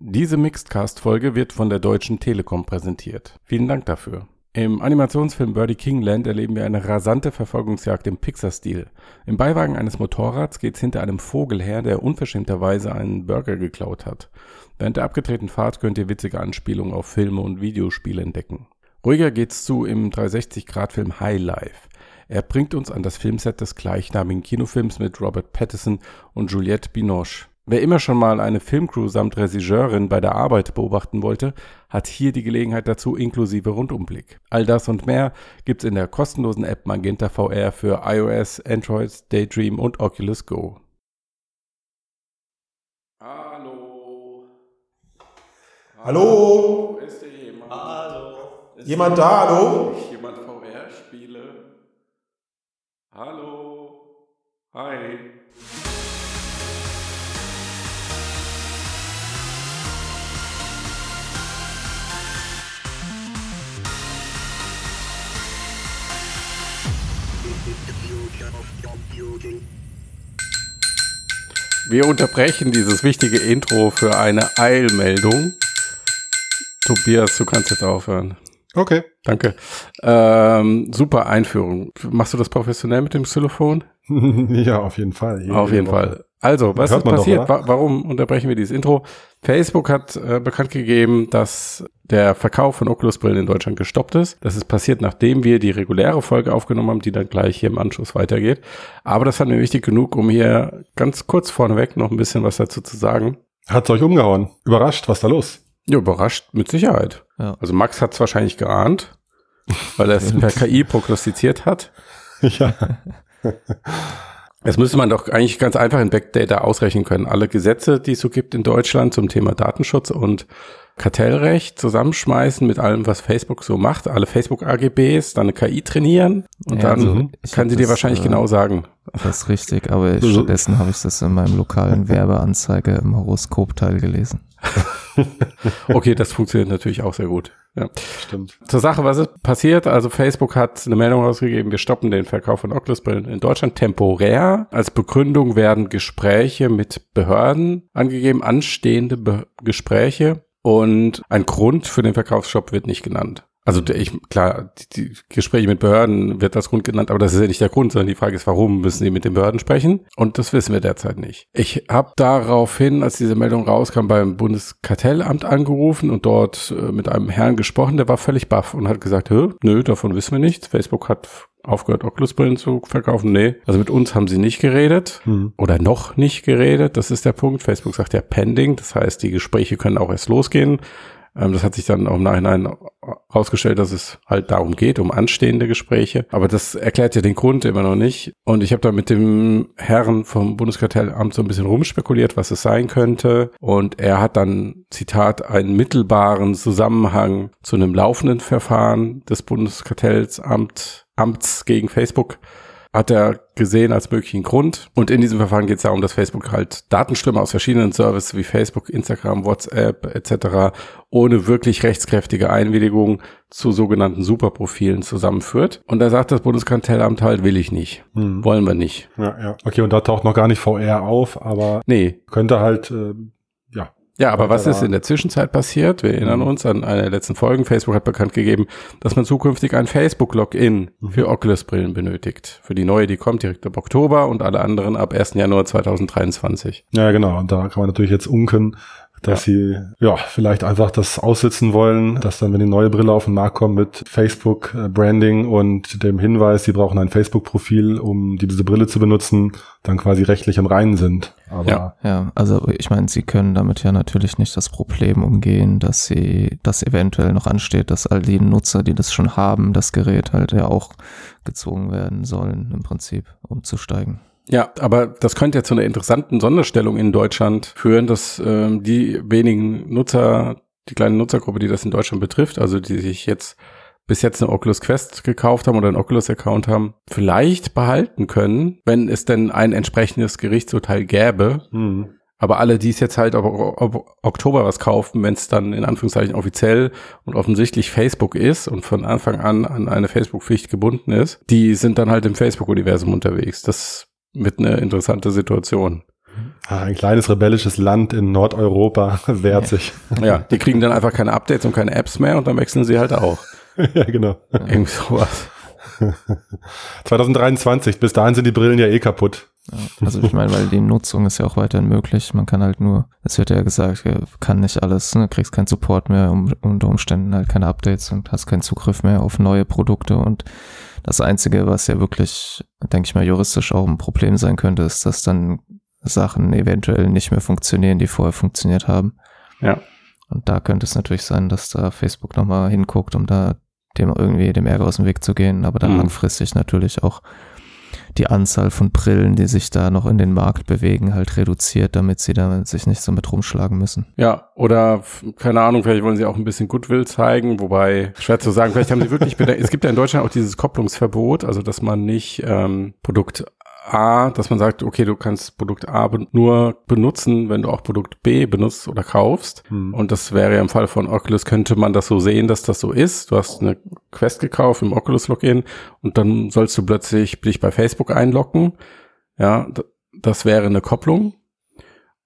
Diese Mixedcast-Folge wird von der Deutschen Telekom präsentiert. Vielen Dank dafür. Im Animationsfilm Birdie King Land erleben wir eine rasante Verfolgungsjagd im Pixar-Stil. Im Beiwagen eines Motorrads geht's hinter einem Vogel her, der unverschämterweise einen Burger geklaut hat. Während der abgedrehten Fahrt könnt ihr witzige Anspielungen auf Filme und Videospiele entdecken. Ruhiger geht's zu im 360-Grad-Film High Life. Er bringt uns an das Filmset des gleichnamigen Kinofilms mit Robert Pattinson und Juliette Binoche. Wer immer schon mal eine Filmcrew samt Regisseurin bei der Arbeit beobachten wollte, hat hier die Gelegenheit dazu inklusive Rundumblick. All das und mehr gibt's in der kostenlosen App Magenta VR für iOS, Android, Daydream und Oculus Go. Hallo. Hallo? Ist hier jemand? Hallo. Jemand da, hallo? Jemand VR-Spiele? Hallo. Hi. Wir unterbrechen dieses wichtige Intro für eine Eilmeldung. Tobias, du kannst jetzt aufhören. Okay. Danke. Ähm, super Einführung. Machst du das professionell mit dem Xylophon? ja, auf jeden Fall. Jede Auf jeden Woche. Fall. Also, was ist doch, passiert? Wa warum unterbrechen wir dieses Intro? Facebook hat äh, bekannt gegeben, dass der Verkauf von Oculus-Brillen in Deutschland gestoppt ist. Das ist passiert, nachdem wir die reguläre Folge aufgenommen haben, die dann gleich hier im Anschluss weitergeht. Aber das fand mir wichtig genug, um hier ganz kurz vorneweg noch ein bisschen was dazu zu sagen. Hat's euch umgehauen? Überrascht, was da los? Ja, überrascht mit Sicherheit. Ja. Also Max hat es wahrscheinlich geahnt, weil er es per KI prognostiziert hat. ja. Das müsste man doch eigentlich ganz einfach in Backdata ausrechnen können. Alle Gesetze, die es so gibt in Deutschland zum Thema Datenschutz und Kartellrecht zusammenschmeißen mit allem, was Facebook so macht, alle Facebook-AGBs, dann eine KI trainieren und Ja, dann also kann sie dir das, wahrscheinlich äh, genau sagen. Das ist richtig, aber stattdessen habe ich das in meinem lokalen Werbeanzeige im Horoskopteil gelesen. Okay, das funktioniert natürlich auch sehr gut. Ja. Stimmt. Zur Sache, was ist passiert? Also Facebook hat eine Meldung rausgegeben, wir stoppen den Verkauf von Oculus-Brillen in Deutschland temporär. Als Begründung werden Gespräche mit Behörden angegeben, anstehende Be Gespräche und ein Grund für den Verkaufsstopp wird nicht genannt. Also ich, klar, die, die Gespräche mit Behörden wird als Grund genannt, aber das ist ja nicht der Grund, sondern die Frage ist, warum müssen sie mit den Behörden sprechen? Und das wissen wir derzeit nicht. Ich habe daraufhin, als diese Meldung rauskam, beim Bundeskartellamt angerufen und dort äh, mit einem Herrn gesprochen, der war völlig baff und hat gesagt, nö, davon wissen wir nichts. Facebook hat aufgehört, Oculus-Brillen zu verkaufen. Nee, also mit uns haben sie nicht geredet Hm. oder noch nicht geredet. Das ist der Punkt. Facebook sagt ja pending. Das heißt, die Gespräche können auch erst losgehen. Ähm, das hat sich dann auch im Nachhinein herausgestellt, dass es halt darum geht, um anstehende Gespräche. Aber das erklärt ja den Grund immer noch nicht. Und ich habe da mit dem Herrn vom Bundeskartellamt so ein bisschen rumspekuliert, was es sein könnte. Und er hat dann, Zitat, einen mittelbaren Zusammenhang zu einem laufenden Verfahren des Bundeskartellamt Amts gegen Facebook hat er gesehen als möglichen Grund. Und in diesem Verfahren geht es darum, dass Facebook halt Datenströme aus verschiedenen Services wie Facebook, Instagram, WhatsApp etc. ohne wirklich rechtskräftige Einwilligung zu sogenannten Superprofilen zusammenführt. Und da sagt das Bundeskartellamt halt, will ich nicht. Hm. Wollen wir nicht. Ja, ja. Okay, und da taucht noch gar nicht VR auf, aber Nee. könnte halt, äh, ja. Aber was ist in der Zwischenzeit passiert? Wir erinnern Mhm. uns an eine der letzten Folgen. Facebook hat bekannt gegeben, dass man zukünftig ein Facebook-Login Mhm. für Oculus-Brillen benötigt. Für die neue, die kommt direkt ab Oktober und alle anderen ab 1. Januar 2023. Ja, genau. Und da kann man natürlich jetzt unken, dass sie ja vielleicht einfach das aussitzen wollen, dass dann, wenn die neue Brille auf den Markt kommt mit Facebook äh, Branding und dem Hinweis, sie brauchen ein Facebook-Profil, um diese Brille zu benutzen, dann quasi rechtlich im Reinen sind. Aber Ja. Ja, also ich meine, sie können damit ja natürlich nicht das Problem umgehen, dass sie, das eventuell noch ansteht, dass all die Nutzer, die das schon haben, das Gerät halt ja auch gezwungen werden sollen, im Prinzip umzusteigen. Ja, aber das könnte ja zu einer interessanten Sonderstellung in Deutschland führen, dass ähm, die wenigen Nutzer, die kleine Nutzergruppe, die das in Deutschland betrifft, also die sich jetzt bis jetzt eine Oculus Quest gekauft haben oder einen Oculus-Account haben, vielleicht behalten können, wenn es denn ein entsprechendes Gerichtsurteil gäbe. hm. Aber alle, die es jetzt halt ob, ob Oktober was kaufen, wenn es dann in Anführungszeichen offiziell und offensichtlich Facebook ist und von Anfang an an eine Facebook-Pflicht gebunden ist, die sind dann halt im Facebook-Universum unterwegs. Das wird eine interessante Situation. Ah, Ein kleines rebellisches Land in Nordeuropa wehrt sich. Ja, die kriegen dann einfach keine Updates und keine Apps mehr und dann wechseln sie halt auch. ja, genau. Irgendwie sowas. 2023, bis dahin sind die Brillen ja eh kaputt. Ja, also ich meine, weil die Nutzung ist ja auch weiterhin möglich. Man kann halt nur, es wird ja gesagt, kann nicht alles, ne? kriegst keinen Support mehr, um, unter Umständen halt keine Updates und hast keinen Zugriff mehr auf neue Produkte. Und das Einzige, was ja wirklich, denke ich mal, juristisch auch ein Problem sein könnte, ist, dass dann Sachen eventuell nicht mehr funktionieren, die vorher funktioniert haben. Ja. Und da könnte es natürlich sein, dass da Facebook nochmal hinguckt, um da dem irgendwie dem Ärger aus dem Weg zu gehen, aber dann Mhm. langfristig natürlich auch die Anzahl von Brillen, die sich da noch in den Markt bewegen, halt reduziert, damit sie da sich nicht so mit rumschlagen müssen. Ja, oder keine Ahnung, vielleicht wollen sie auch ein bisschen Goodwill zeigen, wobei schwer zu sagen, vielleicht haben sie wirklich. Es gibt ja in Deutschland auch dieses Kopplungsverbot, also dass man nicht ähm, Produkt A, dass man sagt, okay, du kannst Produkt A be nur benutzen, wenn du auch Produkt B benutzt oder kaufst. Hm. Und das wäre ja im Fall von Oculus, könnte man das so sehen, dass das so ist. Du hast eine Quest gekauft im Oculus-Login und dann sollst du plötzlich dich bei Facebook einloggen. Ja, das wäre eine Kopplung.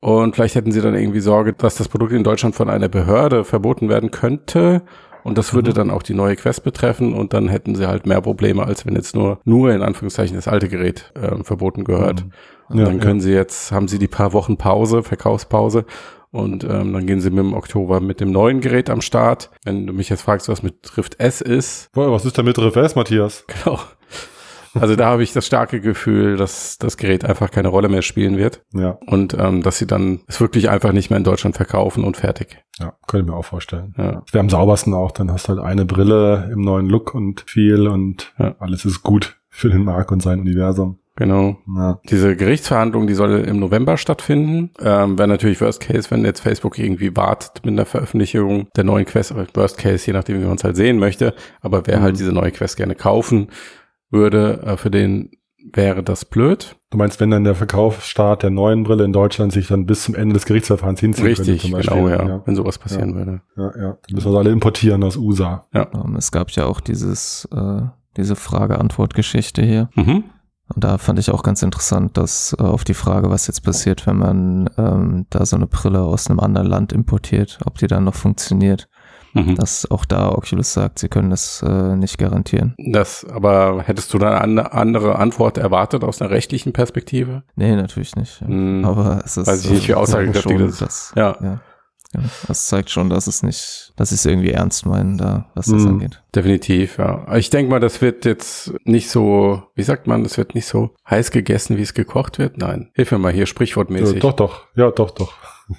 Und vielleicht hätten sie dann irgendwie Sorge, dass das Produkt in Deutschland von einer Behörde verboten werden könnte. Und das würde Mhm. dann auch die neue Quest betreffen. Und dann hätten sie halt mehr Probleme, als wenn jetzt nur, nur in Anführungszeichen das alte Gerät äh, verboten gehört. Und Ja, dann ja. können sie jetzt, haben sie die paar Wochen Pause, Verkaufspause. Und ähm, dann gehen sie mit dem Oktober mit dem neuen Gerät am Start. Wenn du mich jetzt fragst, was mit Drift S ist, Boah, was ist denn mit RFS, Matthias? genau. Also da habe ich das starke Gefühl, dass das Gerät einfach keine Rolle mehr spielen wird Ja, und ähm, dass sie dann es wirklich einfach nicht mehr in Deutschland verkaufen und fertig. ja, könnte mir auch vorstellen. Ja. Wäre am saubersten auch, dann hast du halt eine Brille im neuen Look und viel und Ja. alles ist gut für den Markt und sein Universum. Genau. Ja. Diese Gerichtsverhandlung, die soll im November stattfinden. Ähm, Wäre natürlich Worst Case, wenn jetzt Facebook irgendwie wartet mit der Veröffentlichung der neuen Quest. Oder Worst Case, je nachdem, wie man es halt sehen möchte. Aber wer Mhm. halt diese neue Quest gerne kaufen würde, äh, für den wäre das blöd. Du meinst, wenn dann der Verkaufsstart der neuen Brille in Deutschland sich dann bis zum Ende des Gerichtsverfahrens hinziehen Richtig, könnte, zum genau, Beispiel. ja, Wenn sowas passieren würde. Ja, ja. Dann müssen wir sie alle importieren aus USA. Ähm, es gab ja auch dieses, äh, diese Frage-Antwort-Geschichte hier. Mhm. Und da fand ich auch ganz interessant, dass äh, auf die Frage, was jetzt passiert, wenn man ähm, da so eine Brille aus einem anderen Land importiert, ob die dann noch funktioniert, Mhm. dass auch da Oculus sagt, sie können das äh, nicht garantieren. Das, aber hättest du da eine andere Antwort erwartet aus einer rechtlichen Perspektive? Nee, natürlich nicht. ja. Hm. Aber es ist Weiß ich nicht, wie äh, aussagekräftig das ist. dass- Ja. ja. Ja, das zeigt schon, dass es nicht, dass sie es irgendwie ernst meinen, da, was das Mhm. angeht. Definitiv, ja. Ich denke mal, das wird jetzt nicht so, wie sagt man, das wird nicht so heiß gegessen, wie es gekocht wird. Nein. Hilf mir mal hier, Ja, sprichwortmäßig. doch, doch. Ja, doch, doch.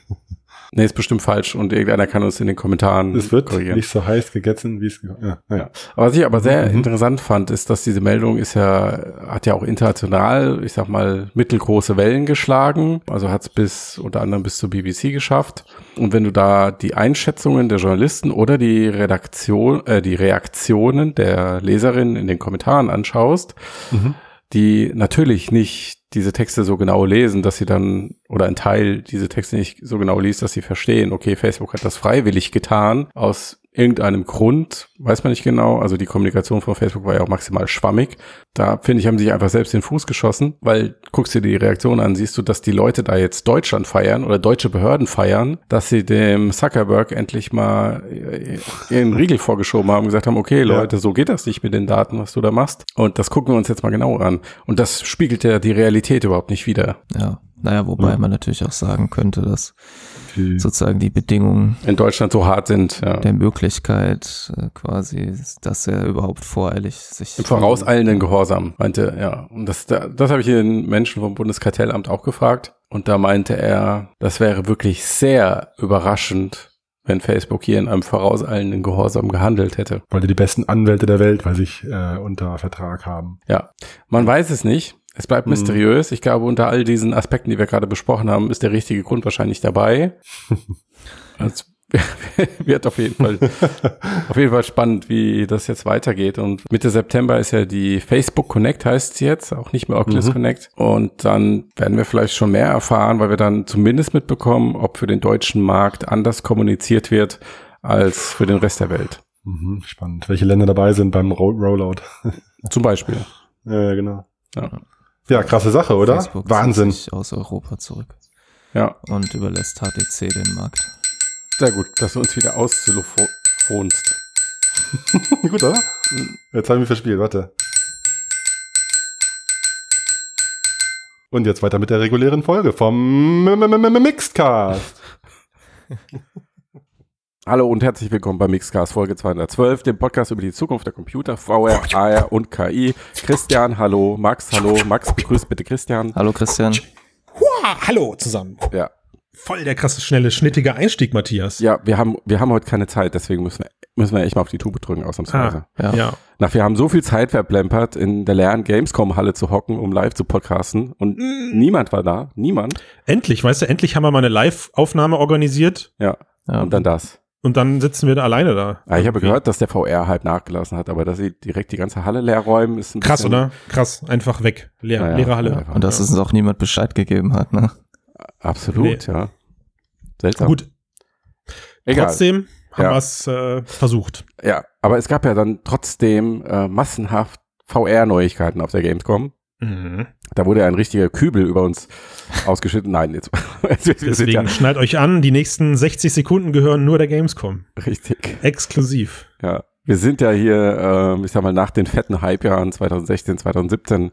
Nee, ist bestimmt falsch und irgendeiner kann uns in den Kommentaren Es wird korrigieren. nicht so heiß gegessen, wie es. Ja, ja. Ja. Aber was ich aber sehr Mhm. interessant fand, ist, dass diese Meldung ist ja, hat ja auch international, ich sag mal, mittelgroße Wellen geschlagen. Also hat es bis, unter anderem bis zur BBC geschafft. Und wenn du da die Einschätzungen der Journalisten oder die Redaktion, äh, die Reaktionen der Leserinnen in den Kommentaren anschaust, Mhm. die natürlich nicht diese Texte so genau lesen, dass sie dann, oder ein Teil diese Texte nicht so genau liest, dass sie verstehen, okay, Facebook hat das freiwillig getan, aus irgendeinem Grund, weiß man nicht genau, also die Kommunikation von Facebook war ja auch maximal schwammig. Da, finde ich, haben sie sich einfach selbst den Fuß geschossen, weil guckst dir die Reaktion an, siehst du, dass die Leute da jetzt Deutschland feiern oder deutsche Behörden feiern, dass sie dem Zuckerberg endlich mal äh, ihren Riegel vorgeschoben haben und gesagt haben, okay, Leute, so geht das nicht mit den Daten, was du da machst. Und das gucken wir uns jetzt mal genauer an. Und das spiegelt ja die Realität überhaupt nicht wider. Ja. Naja, wobei Ja. man natürlich auch sagen könnte, dass Die, sozusagen die Bedingungen In Deutschland so hart sind, ja. der Möglichkeit äh, quasi, dass er überhaupt voreilig sich Im vorauseilenden Gehorsam, meinte er. Und das, da- das habe ich den Menschen vom Bundeskartellamt auch gefragt. Und da meinte er, das wäre wirklich sehr überraschend, wenn Facebook hier in einem vorauseilenden Gehorsam gehandelt hätte. weil die die besten Anwälte der Welt bei sich äh, unter Vertrag haben. Ja, man weiß es nicht. Es bleibt Mhm. mysteriös. Ich glaube, unter all diesen Aspekten, die wir gerade besprochen haben, ist der richtige Grund wahrscheinlich dabei. Es wird auf jeden Fall, auf jeden Fall spannend, wie das jetzt weitergeht. Und Mitte September ist ja die Facebook Connect heißt es jetzt, auch nicht mehr Oculus Mhm. Connect. Und dann werden wir vielleicht schon mehr erfahren, weil wir dann zumindest mitbekommen, ob für den deutschen Markt anders kommuniziert wird als für den Rest der Welt. Mhm, spannend. Welche Länder dabei sind beim Roll Rollout? Zum Beispiel. Ja, ja, genau. Ja. Ja, krasse Sache, oder? Facebook zieht Wahnsinn. sich aus Europa zurück. Ja, und überlässt HTC den Markt. sehr gut, dass du uns wieder austelefonst. Gut, oder? Jetzt habe ich mich verspielt, warte. Und jetzt weiter mit der regulären Folge vom M- M- M- Mixedcast. Hallo und herzlich willkommen bei Mixcast Folge 212, dem Podcast über die Zukunft der Computer, VR, AR und KI. Christian, hallo, Max, hallo, Max, begrüßt bitte Christian. Hallo Christian. Hua, hallo zusammen. Ja, Voll der krasse, schnelle, schnittige Einstieg, Matthias. ja, wir haben, wir haben heute keine Zeit, deswegen müssen wir, müssen wir echt mal auf die Tube drücken, ausnahmsweise. Ah, Ja. ja. Nach, wir haben so viel Zeit verplempert, in der leeren Gamescom-Halle zu hocken, um live zu podcasten und niemand war da, niemand. Endlich, weißt du, endlich haben wir mal eine Live-Aufnahme organisiert Ja, Ja. und dann das. Und dann sitzen wir da alleine da. Ja, ich habe gehört, dass der VR halt nachgelassen hat, aber dass sie direkt die ganze Halle leer räumen, ist ein Krass, oder? Krass, einfach weg. Leer, Ja, ja, leere Halle. einfach. Und dass uns auch niemand Bescheid gegeben hat, ne? Absolut, ja. Seltsam. Gut, Egal. trotzdem haben Ja. wir es äh, versucht. Ja, aber es gab ja dann trotzdem äh, massenhaft VR-Neuigkeiten auf der Gamescom. Mhm. Da wurde ein richtiger Kübel über uns ausgeschüttet. Nein, jetzt Deswegen ja schnallt euch an, die nächsten 60 Sekunden gehören nur der Gamescom. richtig. Exklusiv. Ja, wir sind ja hier, ähm, ich sag mal, nach den fetten Hype-Jahren 2016, 2017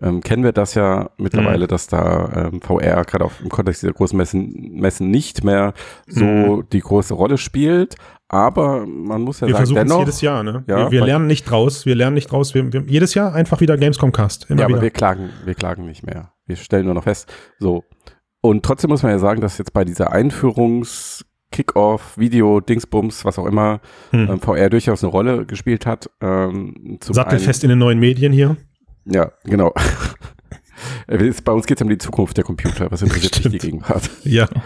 ähm, kennen wir das ja mittlerweile, dass da ähm, VR gerade auch im Kontext dieser großen Messen, Messen nicht mehr so Mhm. die große Rolle spielt. Aber man muss ja Wir sagen, versuchen es dennoch, jedes Jahr, ne? Ja, wir wir lernen nicht draus, wir lernen nicht draus. Wir, wir, jedes Jahr einfach wieder Gamescom-Cast. Immer ja, aber wieder. wir klagen, wir klagen nicht mehr. Wir stellen nur noch fest. So. Und trotzdem muss man ja sagen, dass jetzt bei dieser Einführungs Kick-Off, Video, Dingsbums, was auch immer, Hm. ähm, VR durchaus eine Rolle gespielt hat. Ähm, Sattelfest in den neuen Medien hier. Ja, genau. Bei uns geht es um die Zukunft der Computer. Was interessiert mich die. Gegenwart? Ja.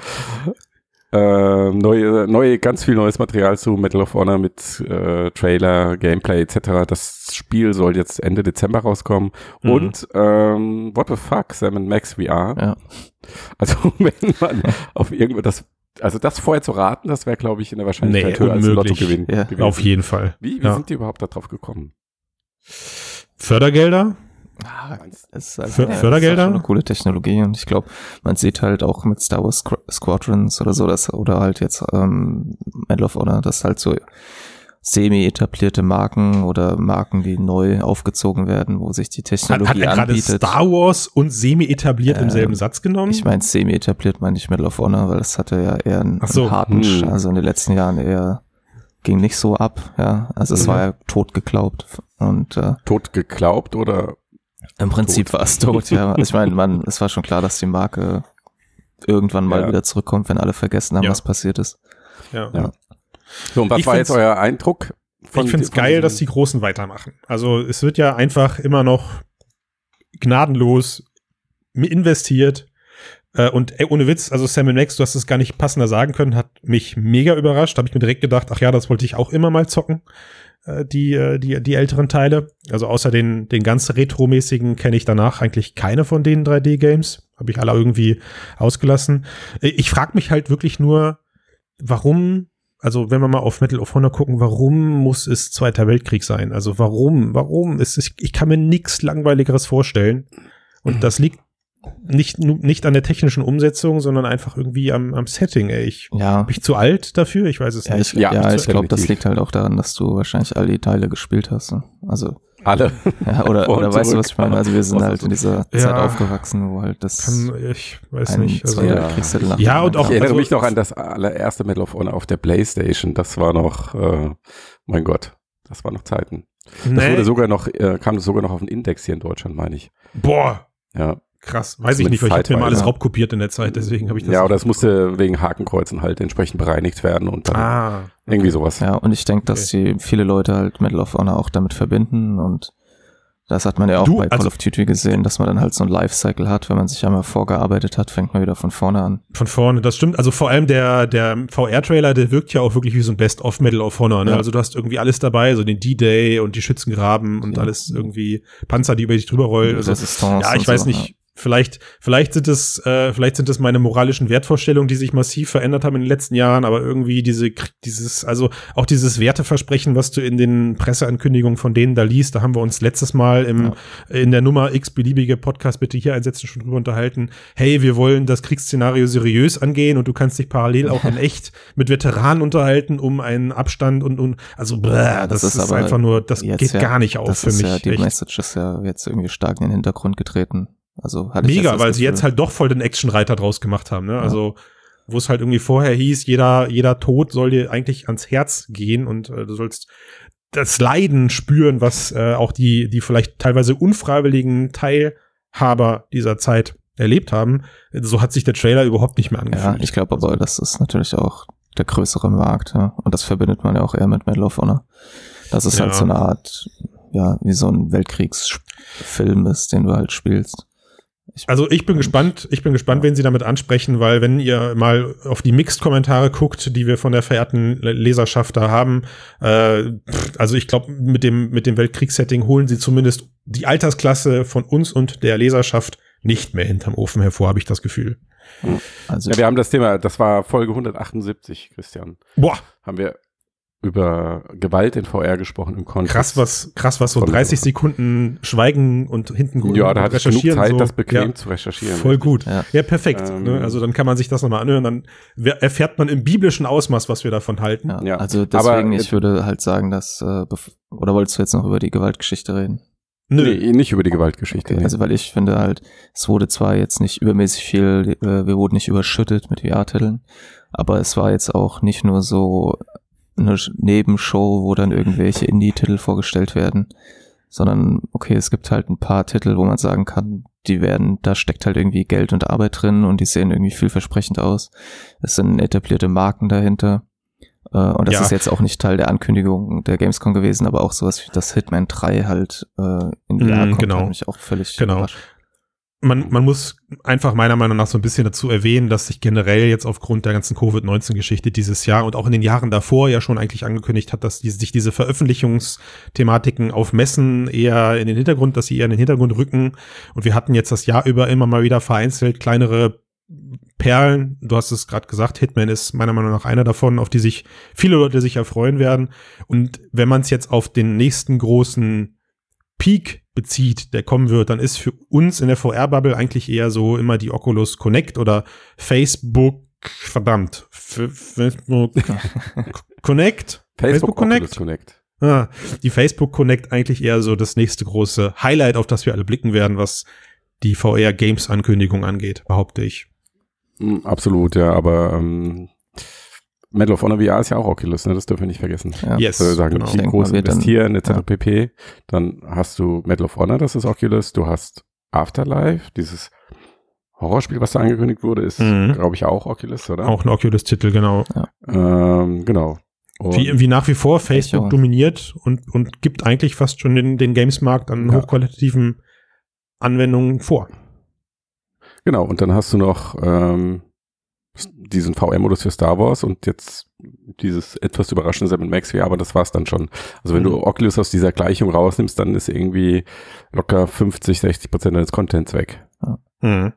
Ähm, neue, neue, ganz viel neues Material zu Medal of Honor mit äh, Trailer, Gameplay etc. Das Spiel soll jetzt Ende Dezember rauskommen. Mhm. Und ähm, what the fuck, Sam Max VR. Ja. Also wenn man auf irgendwo das, also das vorher zu raten, das wäre, glaube ich, in der Wahrscheinlichkeit Nee, höher als unmöglich. Lottogewinn. Ja, gewesen. Auf jeden Fall. Wie, wie Ja. sind die überhaupt darauf gekommen? Fördergelder? Es ist halt, Für- ja, es Fördergelder? Ist schon eine coole Technologie und ich glaube, man sieht halt auch mit Star Wars Squ- Squadrons oder so, dass, oder halt jetzt ähm, Medal of Honor, dass halt so semi-etablierte Marken oder Marken, die neu aufgezogen werden, wo sich die Hat, hat Technologie er gerade anbietet. Star Wars und semi-etabliert im Ähm, selben Satz genommen? Ich meine, semi-etabliert meine ich Medal of Honor, weil das hatte ja eher einen, so, einen harten, Sch- hm. also in den letzten Jahren eher ging nicht so ab, ja. Also es Mhm. war ja tot geglaubt und äh, Tot geglaubt oder? im Prinzip war es tot, ja. Ich meine, man, es war schon klar, dass die Marke irgendwann mal Ja. wieder zurückkommt, wenn alle vergessen haben, Ja. was passiert ist. ja. Ja. So, und was Ich war jetzt euer Eindruck? ich finde es von geil, dass die Großen weitermachen. Also es wird ja einfach immer noch gnadenlos investiert. Äh, Und ey, ohne Witz, also Sam Max, du hast es gar nicht passender sagen können, hat mich mega überrascht. Habe ich mir direkt gedacht, ach ja, das wollte ich auch immer mal zocken. äh, Die, äh, die, die älteren Teile. Also außer den, den ganz retromäßigen kenne ich danach eigentlich keine von den 3D-Games. Habe ich alle irgendwie ausgelassen. Ich frage mich halt wirklich nur, warum, also wenn wir mal auf Metal of Honor gucken, warum muss es Zweiter Weltkrieg sein? Also warum, warum? Es ist, ich kann mir nichts Langweiligeres vorstellen. Und das liegt nicht, nicht an der technischen Umsetzung, sondern einfach irgendwie am, am Setting, ey. Ich, Ja, bin ich zu alt dafür? Ich weiß es ja, nicht. ich, Ja, ja, ich glaube, das liegt halt auch daran, dass du wahrscheinlich all die Teile gespielt hast. ne? Also, alle. ja, oder, oder weißt du, was ich meine? Also wir sind halt in dieser Ja. Zeit aufgewachsen, wo halt das Kann, ich weiß ein nicht. Also, Ja. Ja, dem und auch- Ich erinnere also- mich noch an das allererste Medal of Honor auf der Playstation. Das war noch, äh, mein Gott, das war noch Zeiten. Das nee, wurde sogar noch, äh, kam das sogar noch auf den Index hier in Deutschland, meine ich. boah, Ja. Krass. Weiß ich nicht, weil ich habe mir mal alles raubkopiert in der Zeit, deswegen habe ich das. Ja, oder es musste wegen Hakenkreuzen halt entsprechend bereinigt werden und dann Ah, irgendwie sowas. Ja, und ich denke, dass die viele Leute halt Medal of Honor auch damit verbinden und das hat man ja auch Du, bei Call also- of Duty gesehen, dass man dann halt so ein Lifecycle hat, wenn man sich einmal vorgearbeitet hat, fängt man wieder von vorne an. von vorne, das stimmt. Also vor allem der, der VR-Trailer, der wirkt ja auch wirklich wie so ein Best-of Medal of Honor. Ne? Ja. Also du hast irgendwie alles dabei, so den D-Day und die Schützengraben und Ja. alles irgendwie Panzer, die über dich drüber rollen. Also, Resistance ja, ich weiß so, nicht. Vielleicht, vielleicht sind es, äh, vielleicht sind es meine moralischen Wertvorstellungen, die sich massiv verändert haben in den letzten Jahren, aber irgendwie diese, dieses, also auch dieses Werteversprechen, was du in den Presseankündigungen von denen da liest, da haben wir uns letztes Mal im, Ja. in der Nummer x beliebige Podcast bitte hier einsetzen schon drüber unterhalten. Hey, wir wollen das Kriegsszenario seriös angehen und du kannst dich parallel auch in echt mit Veteranen unterhalten, um einen Abstand und, und also, bläh, das, das ist, ist einfach nur, das geht ja- gar nicht auf für mich. ja, die echt. Message ist ja jetzt irgendwie stark in den Hintergrund getreten. Also hatte ich Mega, das weil sie jetzt halt doch voll den Actionreiter draus gemacht haben. Ne? Also wo es halt irgendwie vorher hieß, jeder jeder Tod soll dir eigentlich ans Herz gehen und äh, du sollst das Leiden spüren, was äh, auch die die vielleicht teilweise unfreiwilligen Teilhaber dieser Zeit erlebt haben. So hat sich der Trailer überhaupt nicht mehr Ja, angefühlt. ich glaube aber, das ist natürlich auch der größere Markt, ja. Und das verbindet man ja auch eher mit Medal of Honor. Das ist halt Ja. so eine Art, ja, wie so ein Weltkriegsfilm ist, den du halt spielst. Ich, Also ich bin gespannt, ich bin gespannt, wen sie damit ansprechen, weil wenn ihr mal auf die Mixed-Kommentare guckt, die wir von der verehrten Leserschaft da haben, äh, also ich glaube, mit dem, mit dem Weltkriegssetting holen sie zumindest die Altersklasse von uns und der Leserschaft nicht mehr hinterm Ofen hervor, habe ich das Gefühl. also Ja, wir haben das Thema, das war Folge 178, Christian. Boah, Haben wir über Gewalt in VR gesprochen im Kontext. krass, was, krass, was so Von- 30 Sekunden Schweigen und hinten Ja, da ich genug Zeit, so. das bequem Ja. zu recherchieren. Voll gut. Ja, Ja. perfekt. Ähm, ne? Also dann kann man sich das nochmal anhören, dann erfährt man im biblischen Ausmaß, was wir davon halten. ja, Ja, also aber deswegen, jetzt- ich würde halt sagen, dass, äh, oder wolltest du jetzt noch über die Gewaltgeschichte reden? Nö. Nee, nicht über die Gewaltgeschichte. Okay, nee. also weil ich finde halt, es wurde zwar jetzt nicht übermäßig viel, äh, wir wurden nicht überschüttet mit VR-Titeln, aber es war jetzt auch nicht nur so eine Nebenshow, wo dann irgendwelche Indie-Titel vorgestellt werden, sondern okay, es gibt halt ein paar Titel, wo man sagen kann, die werden, da steckt halt irgendwie Geld und Arbeit drin und die sehen irgendwie vielversprechend aus. Es sind etablierte Marken dahinter. Äh, Und das Ja. ist jetzt auch nicht Teil der Ankündigung der Gamescom gewesen, aber auch sowas wie das Hitman 3 halt äh, in VR Mm, kommt, genau. mich auch völlig Genau. überrascht. Man, man muss einfach meiner Meinung nach so ein bisschen dazu erwähnen, dass sich generell jetzt aufgrund der ganzen Covid-19-Geschichte dieses Jahr und auch in den Jahren davor ja schon eigentlich angekündigt hat, dass die, sich diese Veröffentlichungsthematiken auf Messen eher in den Hintergrund, dass sie eher in den Hintergrund rücken. Und wir hatten jetzt das Jahr über immer mal wieder vereinzelt kleinere Perlen. Du hast es gerade gesagt, Hitman ist meiner Meinung nach einer davon, auf die sich viele Leute sich erfreuen werden. Und wenn man es jetzt auf den nächsten großen Peak bezieht, der kommen wird, dann ist für uns in der VR-Bubble eigentlich eher so immer die Oculus Connect oder Facebook, verdammt, Facebook Connect, Facebook, Connect? Oculus Connect. Ah, die Facebook Connect eigentlich eher so das nächste große Highlight, auf das wir alle blicken werden, was die VR Games Ankündigung angeht, behaupte ich. Mm, Absolut, ja, aber ähm, Medal of Honor VR ist ja auch Oculus, ne? das dürfen wir nicht vergessen. Ja. Yes, Also sagen, genau. denk groß wird dann- investieren, etc. ja. pp. Dann hast du Medal of Honor, das ist Oculus. Du hast Afterlife, dieses Horrorspiel, was da angekündigt wurde, ist, Mhm. glaube ich, auch Oculus, oder? Auch ein Oculus-Titel, genau. Ähm, genau. Und Wie, wie nach wie vor Facebook dominiert und, und gibt eigentlich fast schon den, den Games-Markt an Ja. hochqualitativen Anwendungen vor. Genau, und dann hast du noch ähm, diesen VR-Modus für Star Wars und jetzt dieses etwas überraschende 7 Max VR, aber das war's dann schon. Also wenn Mhm. du Oculus aus dieser Gleichung rausnimmst, dann ist irgendwie locker 50, 60 Prozent deines Contents weg. Mhm.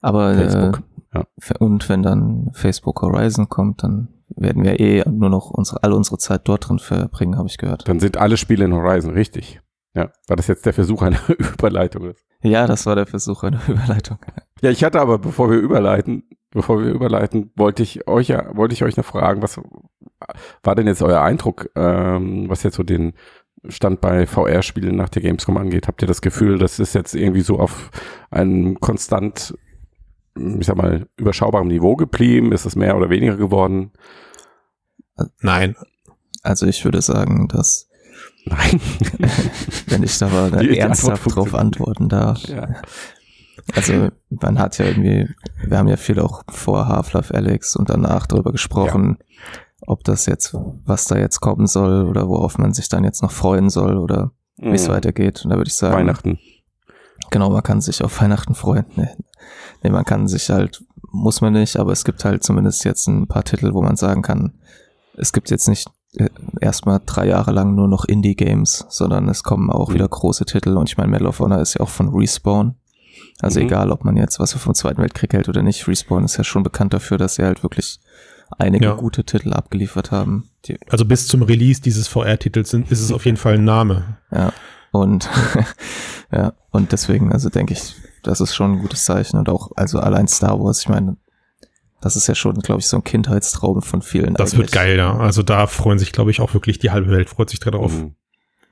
Aber Facebook, äh, ja. und wenn dann Facebook Horizon kommt, dann werden wir eh nur noch unsere, alle unsere Zeit dort drin verbringen, habe ich gehört. Dann sind alle Spiele in Horizon, richtig. Ja, war das jetzt der Versuch einer Überleitung ist. Ja, das war der Versuch einer Überleitung. Ja, ich hatte aber, bevor wir überleiten, bevor wir überleiten, wollte ich euch ja, wollte ich euch noch fragen, was war denn jetzt euer Eindruck, ähm, was jetzt so den Stand bei VR-Spielen nach der Gamescom angeht? Habt ihr das Gefühl, das ist jetzt irgendwie so auf einem konstant, ich sag mal, überschaubarem Niveau geblieben? Ist es mehr oder weniger geworden? Nein. Also ich würde sagen, dass, Nein. wenn ich da mal ernsthaft Antwort drauf antworten darf. ja. Also man hat ja irgendwie, wir haben ja viel auch vor Half-Life Alex und danach darüber gesprochen, ob das jetzt, was da jetzt kommen soll oder worauf man sich dann jetzt noch freuen soll oder wie es Mhm. weitergeht. Und da würde ich sagen, Weihnachten. Genau, man kann sich auf Weihnachten freuen. Nee, nee, man kann sich halt, muss man nicht, aber es gibt halt zumindest jetzt ein paar Titel, wo man sagen kann, es gibt jetzt nicht erstmal drei Jahre lang nur noch Indie-Games, sondern es kommen auch Mhm. wieder große Titel und ich meine, Medal of Honor ist ja auch von Respawn. Also Mhm. egal, ob man jetzt was vom Zweiten Weltkrieg hält oder nicht, Respawn ist ja schon bekannt dafür, dass sie halt wirklich einige Ja. gute Titel abgeliefert haben. Also bis zum Release dieses VR-Titels ist es auf jeden Fall ein Name. ja. Und ja, und deswegen, also denke ich, das ist schon ein gutes Zeichen. Und auch, also allein Star Wars, ich meine, das ist ja schon, glaube ich, so ein Kindheitstraum von vielen. Das wird eigentlich. geil, ja. Also da freuen sich, glaube ich, auch wirklich die halbe Welt freut sich darauf. Mhm.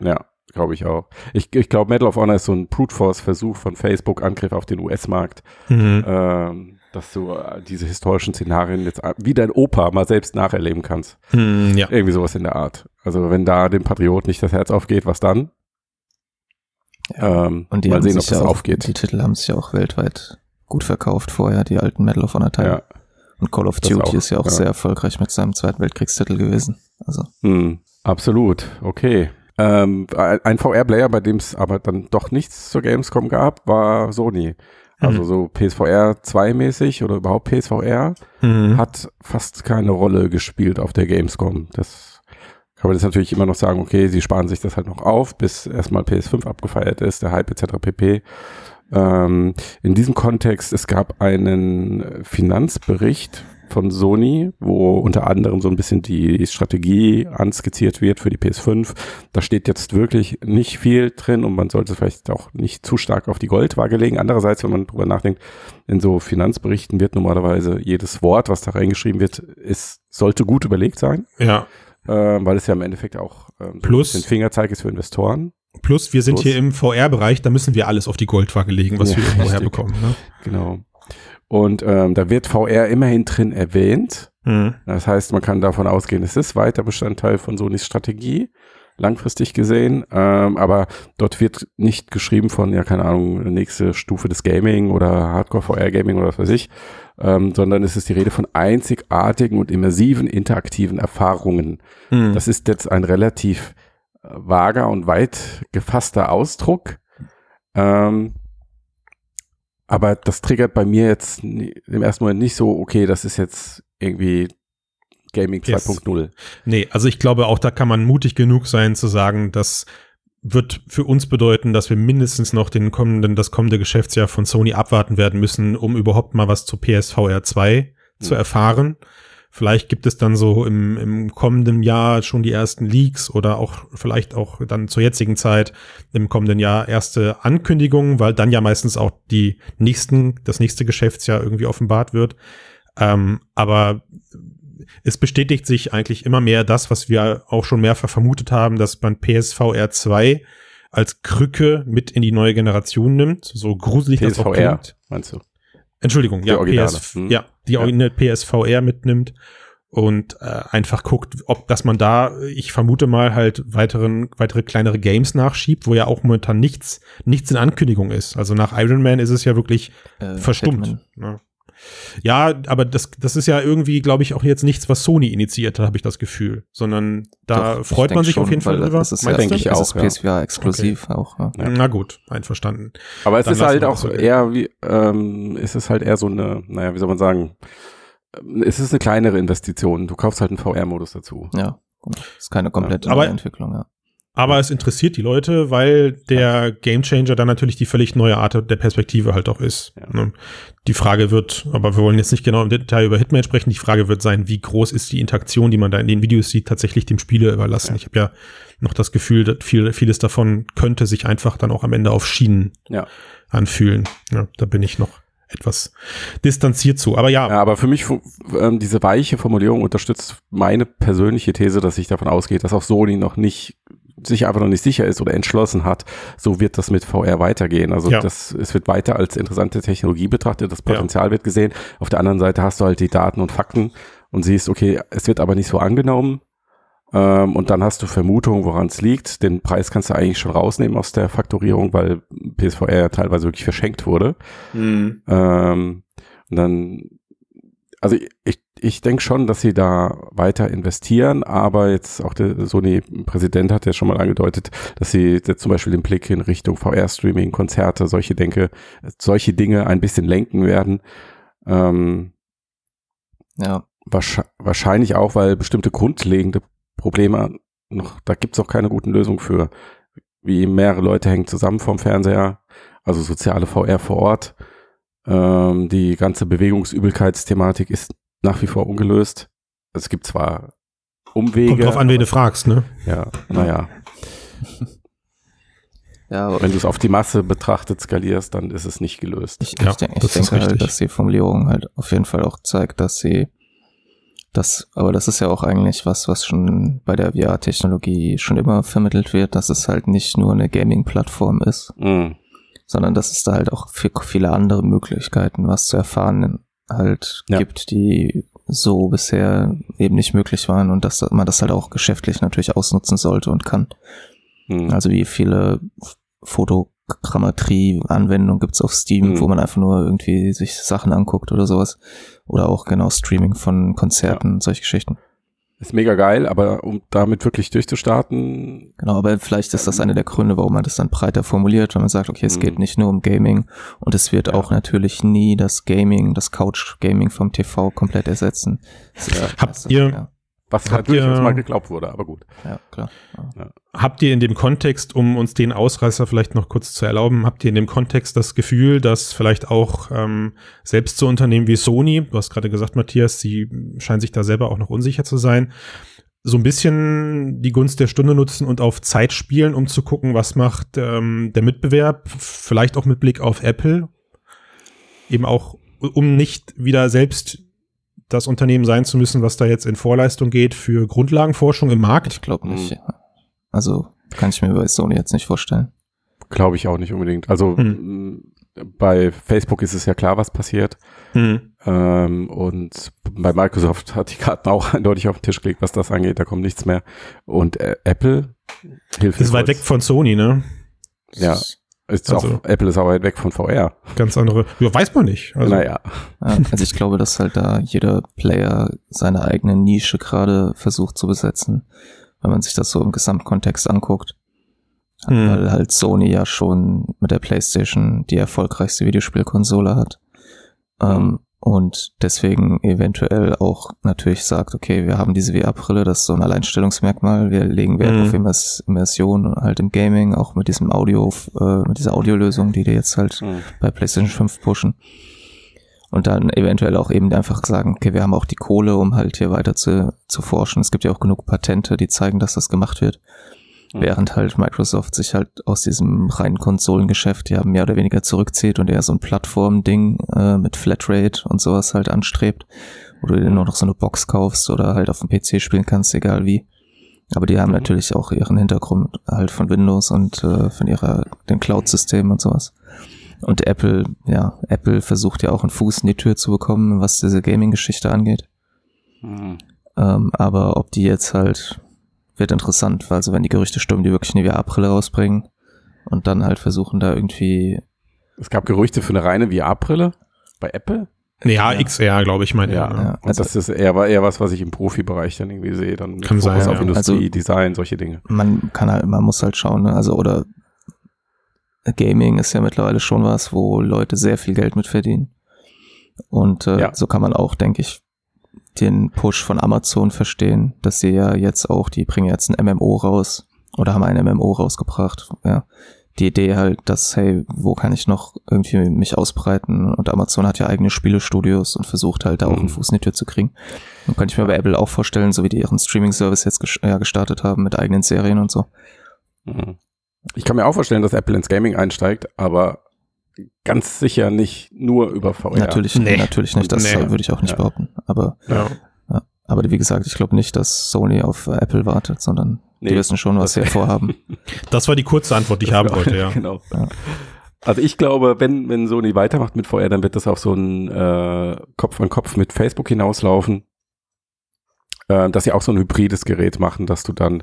Ja, glaube ich auch. Ich, ich glaube, Medal of Honor ist so ein Brute Force Versuch von Facebook, Angriff auf den US-Markt, Mhm. ähm, dass du äh, diese historischen Szenarien jetzt äh, wie dein Opa mal selbst nacherleben kannst. Mhm, ja. Irgendwie sowas in der Art. Also wenn da dem Patriot nicht das Herz aufgeht, was dann? Ja. Ähm, Und die mal sehen, ob das ja auch, aufgeht. Die Titel haben sich ja auch weltweit gut verkauft vorher, die alten Medal of Honor Teile. Ja. Und Call of Das Duty auch, ist ja auch ja. sehr erfolgreich mit seinem Zweiten Weltkriegstitel gewesen. Also, Hm, absolut, okay. Ähm, ein VR-Player, bei dem es aber dann doch nichts zur Gamescom gab, war Sony. Also Mhm. so PSVR 2-mäßig oder überhaupt PSVR Mhm. hat fast keine Rolle gespielt auf der Gamescom. Das kann man jetzt natürlich immer noch sagen, okay, sie sparen sich das halt noch auf, bis erstmal PS5 abgefeiert ist, der Hype etc. pp. Ähm, in diesem Kontext, es gab einen Finanzbericht von Sony, wo unter anderem so ein bisschen die Strategie anskizziert wird für die PS5. Da steht jetzt wirklich nicht viel drin und man sollte vielleicht auch nicht zu stark auf die Goldwaage legen. Andererseits, wenn man drüber nachdenkt, in so Finanzberichten wird normalerweise jedes Wort, was da reingeschrieben wird, ist, sollte gut überlegt sein, Ja. äh, weil es ja im Endeffekt auch ähm, Plus- ein Fingerzeig ist für Investoren. Plus, wir sind Plus- hier im VR-Bereich, da müssen wir alles auf die Goldwaage legen, was Ja, wir irgendwo herbekommen. Ne? Genau. Und ähm, da wird VR immerhin drin erwähnt. Mhm. Das heißt, man kann davon ausgehen, es ist weiter Bestandteil von Sonys Strategie, langfristig gesehen. Ähm, aber dort wird nicht geschrieben von, ja, keine Ahnung, nächste Stufe des Gaming oder Hardcore VR Gaming oder was weiß ich, ähm, sondern es ist die Rede von einzigartigen und immersiven interaktiven Erfahrungen. Mhm. Das ist jetzt ein relativ vager und weit gefasster Ausdruck. Ähm, aber das triggert bei mir jetzt im ersten Moment nicht so, okay, das ist jetzt irgendwie Gaming Yes. 2.0. Nee, also ich glaube auch, da kann man mutig genug sein zu sagen, das wird für uns bedeuten, dass wir mindestens noch den kommenden, das kommende Geschäftsjahr von Sony abwarten werden müssen, um überhaupt mal was zu PSVR 2 zu Mhm. erfahren. Vielleicht gibt es dann so im, im kommenden Jahr schon die ersten Leaks oder auch vielleicht auch dann zur jetzigen Zeit im kommenden Jahr erste Ankündigungen, weil dann ja meistens auch die nächsten, das nächste Geschäftsjahr irgendwie offenbart wird. Ähm, aber es bestätigt sich eigentlich immer mehr das, was wir auch schon mehrfach vermutet haben, dass man PSVR 2 als Krücke mit in die neue Generation nimmt. So gruselig das auch PSVR, klingt. meinst du? Entschuldigung, Die ja, Originale, PS, hm. ja, die Ja. originale PSVR mitnimmt und äh, einfach guckt, ob dass man da, ich vermute mal, halt weiteren, weitere kleinere Games nachschiebt, wo ja auch momentan nichts, nichts in Ankündigung ist. Also nach Iron Man ist es ja wirklich äh, verstummt. Hitman. Ne? Ja, aber das, das ist ja irgendwie, glaube ich, auch jetzt nichts, was Sony initiiert hat, habe ich das Gefühl, sondern da Doch, freut man sich schon, auf jeden Fall drüber. Das ist ja, denke ich das auch, ist ja. PSVR exklusiv auch. Ja. Ja. Na gut, einverstanden. Aber es Dann ist halt auch das so eher wie, ähm, es ist halt eher so eine, naja, wie soll man sagen, ähm, es ist eine kleinere Investition. Du kaufst halt einen VR-Modus dazu. ja. Gut. Ist keine komplette neue Entwicklung, ja. Aber es interessiert die Leute, weil der Gamechanger dann natürlich die völlig neue Art der Perspektive halt auch ist. Ja. Ne? Die Frage wird, aber wir wollen jetzt nicht genau im Detail über Hitman sprechen, die Frage wird sein, wie groß ist die Interaktion, die man da in den Videos sieht, tatsächlich dem Spieler überlassen. Ja. Ich habe ja noch das Gefühl, dass viel, vieles davon könnte sich einfach dann auch am Ende auf Schienen Ja. anfühlen. Ja, da bin ich noch etwas distanziert zu. Aber ja, Ja, aber für mich, ähm, diese weiche Formulierung unterstützt meine persönliche These, dass ich davon ausgehe, dass auch Sony noch nicht sich einfach noch nicht sicher ist oder entschlossen hat, so wird das mit VR weitergehen. Also Ja. das, es wird weiter als interessante Technologie betrachtet, das Potenzial wird gesehen. Auf der anderen Seite hast du halt die Daten und Fakten und siehst, okay, es wird aber nicht so angenommen. Ähm, und dann hast du Vermutungen, woran es liegt. Den Preis kannst du eigentlich schon rausnehmen aus der Faktorierung, weil PSVR ja teilweise wirklich verschenkt wurde. Ähm, und dann, also ich, ich denke schon, dass sie da weiter investieren, aber jetzt auch der Sony-Präsident hat ja schon mal angedeutet, dass sie jetzt zum Beispiel den Blick in Richtung VR-Streaming, Konzerte, solche Denke, solche Dinge ein bisschen lenken werden. Ähm, Ja, wahrsch- wahrscheinlich auch, weil bestimmte grundlegende Probleme noch, da gibt's auch keine guten Lösungen für. Wie mehrere Leute hängen zusammen vorm Fernseher also soziale VR vor Ort. Ähm, die ganze Bewegungsübelkeitsthematik ist nach wie vor ungelöst. Es gibt zwar Umwege. Kommt drauf an, wen du fragst, ne? Ja, naja. Ja, Wenn du es auf die Masse betrachtet skalierst, dann ist es nicht gelöst. ich, Ja, ich, denk, ich das ist denke halt, dass die Formulierung halt auf jeden Fall auch zeigt, dass sie das, aber das ist ja auch eigentlich was, was schon bei der VR-Technologie schon immer vermittelt wird, dass es halt nicht nur eine Gaming-Plattform ist, Mhm. sondern dass es da halt auch viel, viele andere Möglichkeiten, was zu erfahren, halt Ja. gibt, die so bisher eben nicht möglich waren und dass man das halt auch geschäftlich natürlich ausnutzen sollte und kann. Mhm. Also wie viele Fotogrammetrie-Anwendungen gibt's auf Steam, Mhm. wo man einfach nur irgendwie sich Sachen anguckt oder sowas. Oder auch genau Streaming von Konzerten, solche Geschichten. Ist mega geil, aber um damit wirklich durchzustarten, Genau, aber vielleicht ist das einer der Gründe, warum man das dann breiter formuliert, wenn man sagt, okay, es Mhm. geht nicht nur um Gaming und es wird auch natürlich nie das Gaming, das Couch-Gaming vom TV komplett ersetzen. Ja- Habt ihr- Ja, was Habt halt durchaus ihr- mal geglaubt wurde, aber gut. ja klar. Ja. Habt ihr in dem Kontext, um uns den Ausreißer vielleicht noch kurz zu erlauben, habt ihr in dem Kontext das Gefühl, dass vielleicht auch ähm, selbst so Unternehmen wie Sony, du hast gerade gesagt, Matthias, sie scheinen sich da selber auch noch unsicher zu sein, so ein bisschen die Gunst der Stunde nutzen und auf Zeit spielen, um zu gucken, was macht ähm, der Mitbewerb, vielleicht auch mit Blick auf Apple, eben auch, um nicht wieder selbst das Unternehmen sein zu müssen, was da jetzt in Vorleistung geht für Grundlagenforschung im Markt. Ich glaube nicht. Mhm. Also kann ich mir bei Sony jetzt nicht vorstellen. Glaube ich auch nicht unbedingt. Also Hm. bei Facebook ist es ja klar, was passiert. Hm. Ähm, und bei Microsoft hat die Karten auch eindeutig auf den Tisch gelegt, was das angeht. Da kommt nichts mehr. Und äh, Apple hilft Ist weit weg von Sony, ne? Ja. Ist Also- auch, Apple ist auch weit weg von VR. Ganz andere. Ja, weiß man nicht. Also, naja. Ja, also ich glaube, dass halt da jeder Player seine eigene Nische gerade versucht zu besetzen, wenn man sich das so im Gesamtkontext anguckt. Hm. Weil halt Sony ja schon mit der PlayStation die erfolgreichste Videospielkonsole hat. Ähm, und deswegen eventuell auch natürlich sagt, okay, wir haben diese VR-Brille, das ist so ein Alleinstellungsmerkmal, wir legen Wert Mhm. auf Immers Immersion halt im Gaming, auch mit diesem Audio, äh, mit dieser Audiolösung, die die jetzt halt Hm. bei PlayStation 5 pushen. Und dann eventuell auch eben einfach sagen, okay, wir haben auch die Kohle, um halt hier weiter zu, zu forschen. Es gibt ja auch genug Patente, die zeigen, dass das gemacht wird. Mhm. Während halt Microsoft sich halt aus diesem reinen Konsolengeschäft ja mehr oder weniger zurückzieht und eher so ein Plattform-Ding äh, mit Flatrate und sowas halt anstrebt, wo du dir nur noch so eine Box kaufst oder halt auf dem PC spielen kannst, egal wie. Aber die haben Mhm. natürlich auch ihren Hintergrund halt von Windows und äh, von ihrer den Cloud-Systemen und sowas. Und Apple, ja, Apple versucht ja auch einen Fuß in die Tür zu bekommen, was diese Gaming-Geschichte angeht. Hm. Ähm, aber ob die jetzt halt, wird interessant, weil also wenn die Gerüchte stimmen, die wirklich eine VR-Brille rausbringen und dann halt versuchen da irgendwie, Es gab Gerüchte für eine reine VR-Brille bei Apple. Ja, Ja. XR, glaube ich, meine Ja. Ja, Und also- das ist eher, eher was, was ich im Profibereich dann irgendwie sehe. Dann Kann sein, Fokus ja. auf Industrie, Also- Design, solche Dinge. man kann halt, man muss halt schauen, ne? also oder Gaming ist ja mittlerweile schon was, wo Leute sehr viel Geld mit verdienen. Und äh, Ja. so kann man auch, denke ich, den Push von Amazon verstehen, dass sie ja jetzt auch, die bringen jetzt ein MMO raus oder haben ein MMO rausgebracht. Ja. Die Idee halt, dass, hey, wo kann ich noch irgendwie mich ausbreiten? Und Amazon hat ja eigene Spielestudios und versucht halt da auch einen Mhm. Fuß in die Tür zu kriegen. Und kann ich mir bei Apple auch vorstellen, so wie die ihren Streaming-Service jetzt gestartet haben mit eigenen Serien und so. Mhm. Ich kann mir auch vorstellen, dass Apple ins Gaming einsteigt, aber ganz sicher nicht nur über VR. Natürlich, Nee. natürlich nicht, das Nee. würde ich auch nicht Ja. behaupten. Aber, Ja. aber wie gesagt, ich glaube nicht, dass Sony auf äh, Apple wartet, sondern die Nee, wissen schon, was sie vorhaben. Das war die kurze Antwort, die ich haben wollte, ja. genau. Ja. Also ich glaube, wenn, wenn Sony weitermacht mit VR, dann wird das auf so ein äh, Kopf an Kopf mit Facebook hinauslaufen. Äh, dass sie auch so ein hybrides Gerät machen, dass du dann,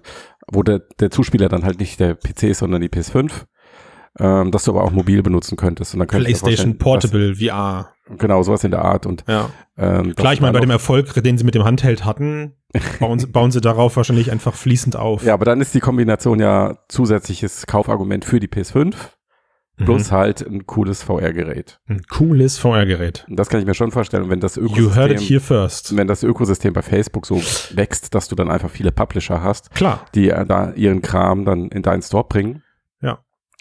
wo der, der Zuspieler dann halt nicht der PC ist, sondern die PS5, ähm, dass du aber auch mobil benutzen könntest. Und dann PlayStation Portable VR. Genau, sowas in der Art. Und Ja. ähm, Klar, ich meine, bei dem Erfolg, den sie mit dem Handheld hatten, bauen, sie- bauen sie darauf wahrscheinlich einfach fließend auf. Ja, aber dann ist die Kombination ja zusätzliches Kaufargument für die PS5 Mhm. plus halt ein cooles VR-Gerät. Ein cooles VR-Gerät. Das kann ich mir schon vorstellen. Wenn das You heard it Ökosystem, here first. wenn das Ökosystem bei Facebook so wächst, dass du dann einfach viele Publisher hast, Klar. die äh, da ihren Kram dann in deinen Store bringen.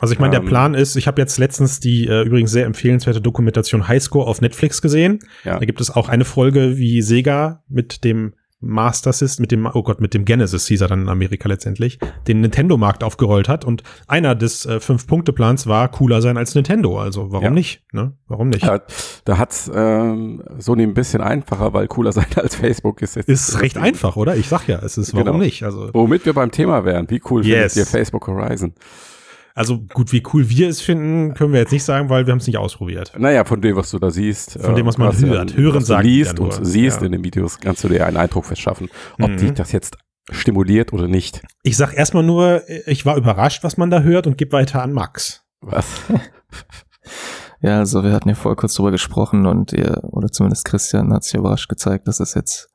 Also ich meine, der Ähm, Plan ist, ich habe jetzt letztens die äh, übrigens sehr empfehlenswerte Dokumentation Highscore auf Netflix gesehen. Ja. Da gibt es auch eine Folge, wie Sega mit dem Master System, mit dem, oh Gott, mit dem Genesis hieß er dann in Amerika letztendlich, den Nintendo-Markt aufgerollt hat. Und einer des äh, Fünf-Punkte-Plans war cooler sein als Nintendo. Also warum Ja. nicht? Ne? Warum nicht? Ja, da hat's ähm, Sony ein bisschen einfacher, weil cooler sein als Facebook ist jetzt. Ist recht einfach, oder? Ich sag ja, es ist warum Genau. nicht? Also, Womit wir beim Thema wären. Wie cool Yes. findet ihr Facebook Horizon? Also gut, wie cool wir es finden, können wir jetzt nicht sagen, weil wir haben es nicht ausprobiert. Naja, von dem, was du da siehst. Von dem, was man du hört. Hören was du sagt liest ja nur. und siehst Ja. in den Videos, kannst du dir einen Eindruck verschaffen, ob Mhm. dich das jetzt stimuliert oder nicht. Ich sag erstmal nur, ich war überrascht, was man da hört und gebe weiter an Max. Was? Ja, also wir hatten ja vorher kurz drüber gesprochen und ihr, oder zumindest Christian hat sich überrascht gezeigt, dass es jetzt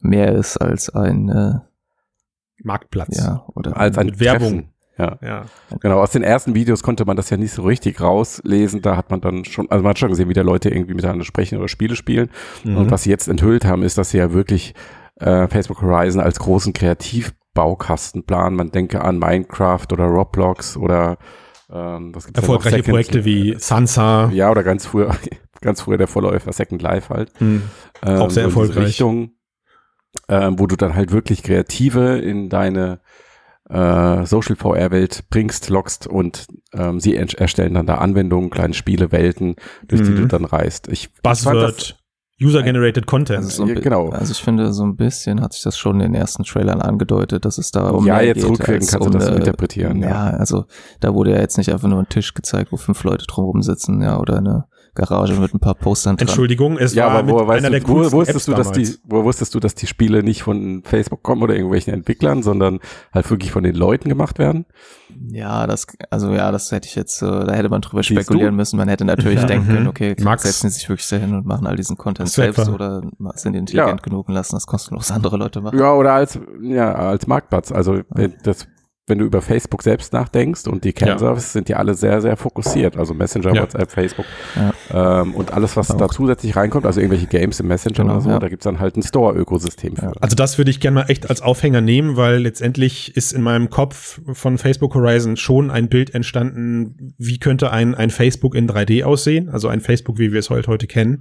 mehr ist als ein, äh, Marktplatz. ja, oder Als ein Mit Werbung. Ja, Ja. genau. Aus den ersten Videos konnte man das ja nicht so richtig rauslesen. Da hat man dann schon, also man hat schon gesehen, wie da Leute irgendwie miteinander sprechen oder Spiele spielen. Mhm. Und was sie jetzt enthüllt haben, ist, dass sie ja wirklich äh, Facebook Horizon als großen Kreativbaukasten planen. Man denke an Minecraft oder Roblox oder ähm, was gibt's? Erfolgreiche Projekte wie Sansa. Ja, oder ganz früher, ganz früher der Vorläufer Second Life halt. Mhm. Ähm, Auch sehr so in diese erfolgreich. Richtung, ähm, wo du dann halt wirklich Kreative in deine äh, Social VR-Welt bringst, lockst und ähm, sie erstellen dann da Anwendungen, kleine Spiele, Welten, durch die Mhm. du dann reist. Ich, das- Buzzword, User-Generated Content. Also, so genau. also ich finde, so ein bisschen hat sich das schon in den ersten Trailern angedeutet, dass es da um Ja, mehr jetzt geht rückwirkend kannst du um das so eine- interpretieren, ja. Ja, also da wurde ja jetzt nicht einfach nur ein Tisch gezeigt, wo fünf Leute drumherum sitzen, ja, oder eine Garage mit ein paar Postern dran. Entschuldigung, es ja, war aber weißt einer du, der wo, coolsten wusstest Apps du, dass die, damals. wo wusstest du, dass die Spiele nicht von Facebook kommen oder irgendwelchen Entwicklern, sondern halt wirklich von den Leuten gemacht werden? Ja, das, also ja, das hätte ich jetzt, da hätte man drüber Siehst spekulieren du? müssen. Man hätte natürlich Ja. denken Mhm. können, okay, Max. setzen die sich wirklich dahin und machen all diesen Content selbst etwa- oder sind die intelligent Ja. genug und lassen das kostenlos andere Leute machen. Ja, oder als, ja, als Marktplatz. Also, das, wenn du über Facebook selbst nachdenkst und die Kernservices sind ja alle sehr, sehr fokussiert. Also Messenger, Ja. WhatsApp, Facebook Ja. ähm, und alles, was Auch. da zusätzlich reinkommt, also irgendwelche Games im Messenger Genau, oder so, ja. da gibt's dann halt ein Store-Ökosystem für. Also das würde ich gerne mal echt als Aufhänger nehmen, weil letztendlich ist in meinem Kopf von Facebook Horizon schon ein Bild entstanden, wie könnte ein, ein Facebook in 3D aussehen, also ein Facebook, wie wir es heute, heute kennen.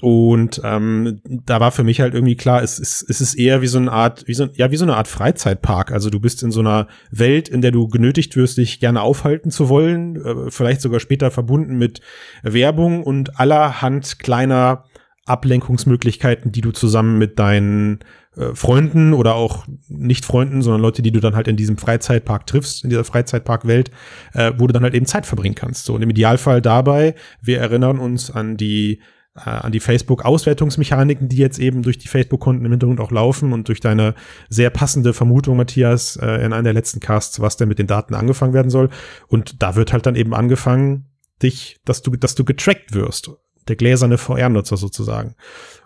Und ähm, da war für mich halt irgendwie klar, es ist, es ist eher wie so eine Art, wie so, ja, wie so eine Art Freizeitpark. Also du bist in so einer Welt, in der du genötigt wirst, dich gerne aufhalten zu wollen, äh, vielleicht sogar später verbunden mit Werbung und allerhand kleiner Ablenkungsmöglichkeiten, die du zusammen mit deinen äh, Freunden oder auch nicht Freunden, sondern Leute, die du dann halt in diesem Freizeitpark triffst, in dieser Freizeitparkwelt, äh, wo du dann halt eben Zeit verbringen kannst. So und im Idealfall dabei, wir erinnern uns an die äh, an die Facebook-Auswertungsmechaniken, die jetzt eben durch die Facebook-Konten im Hintergrund auch laufen und durch deine sehr passende Vermutung, Matthias, äh, in einer der letzten Casts, was denn mit den Daten angefangen werden soll. Und da wird halt dann eben angefangen, dich, dass du, dass du getrackt wirst. Der gläserne VR-Nutzer sozusagen.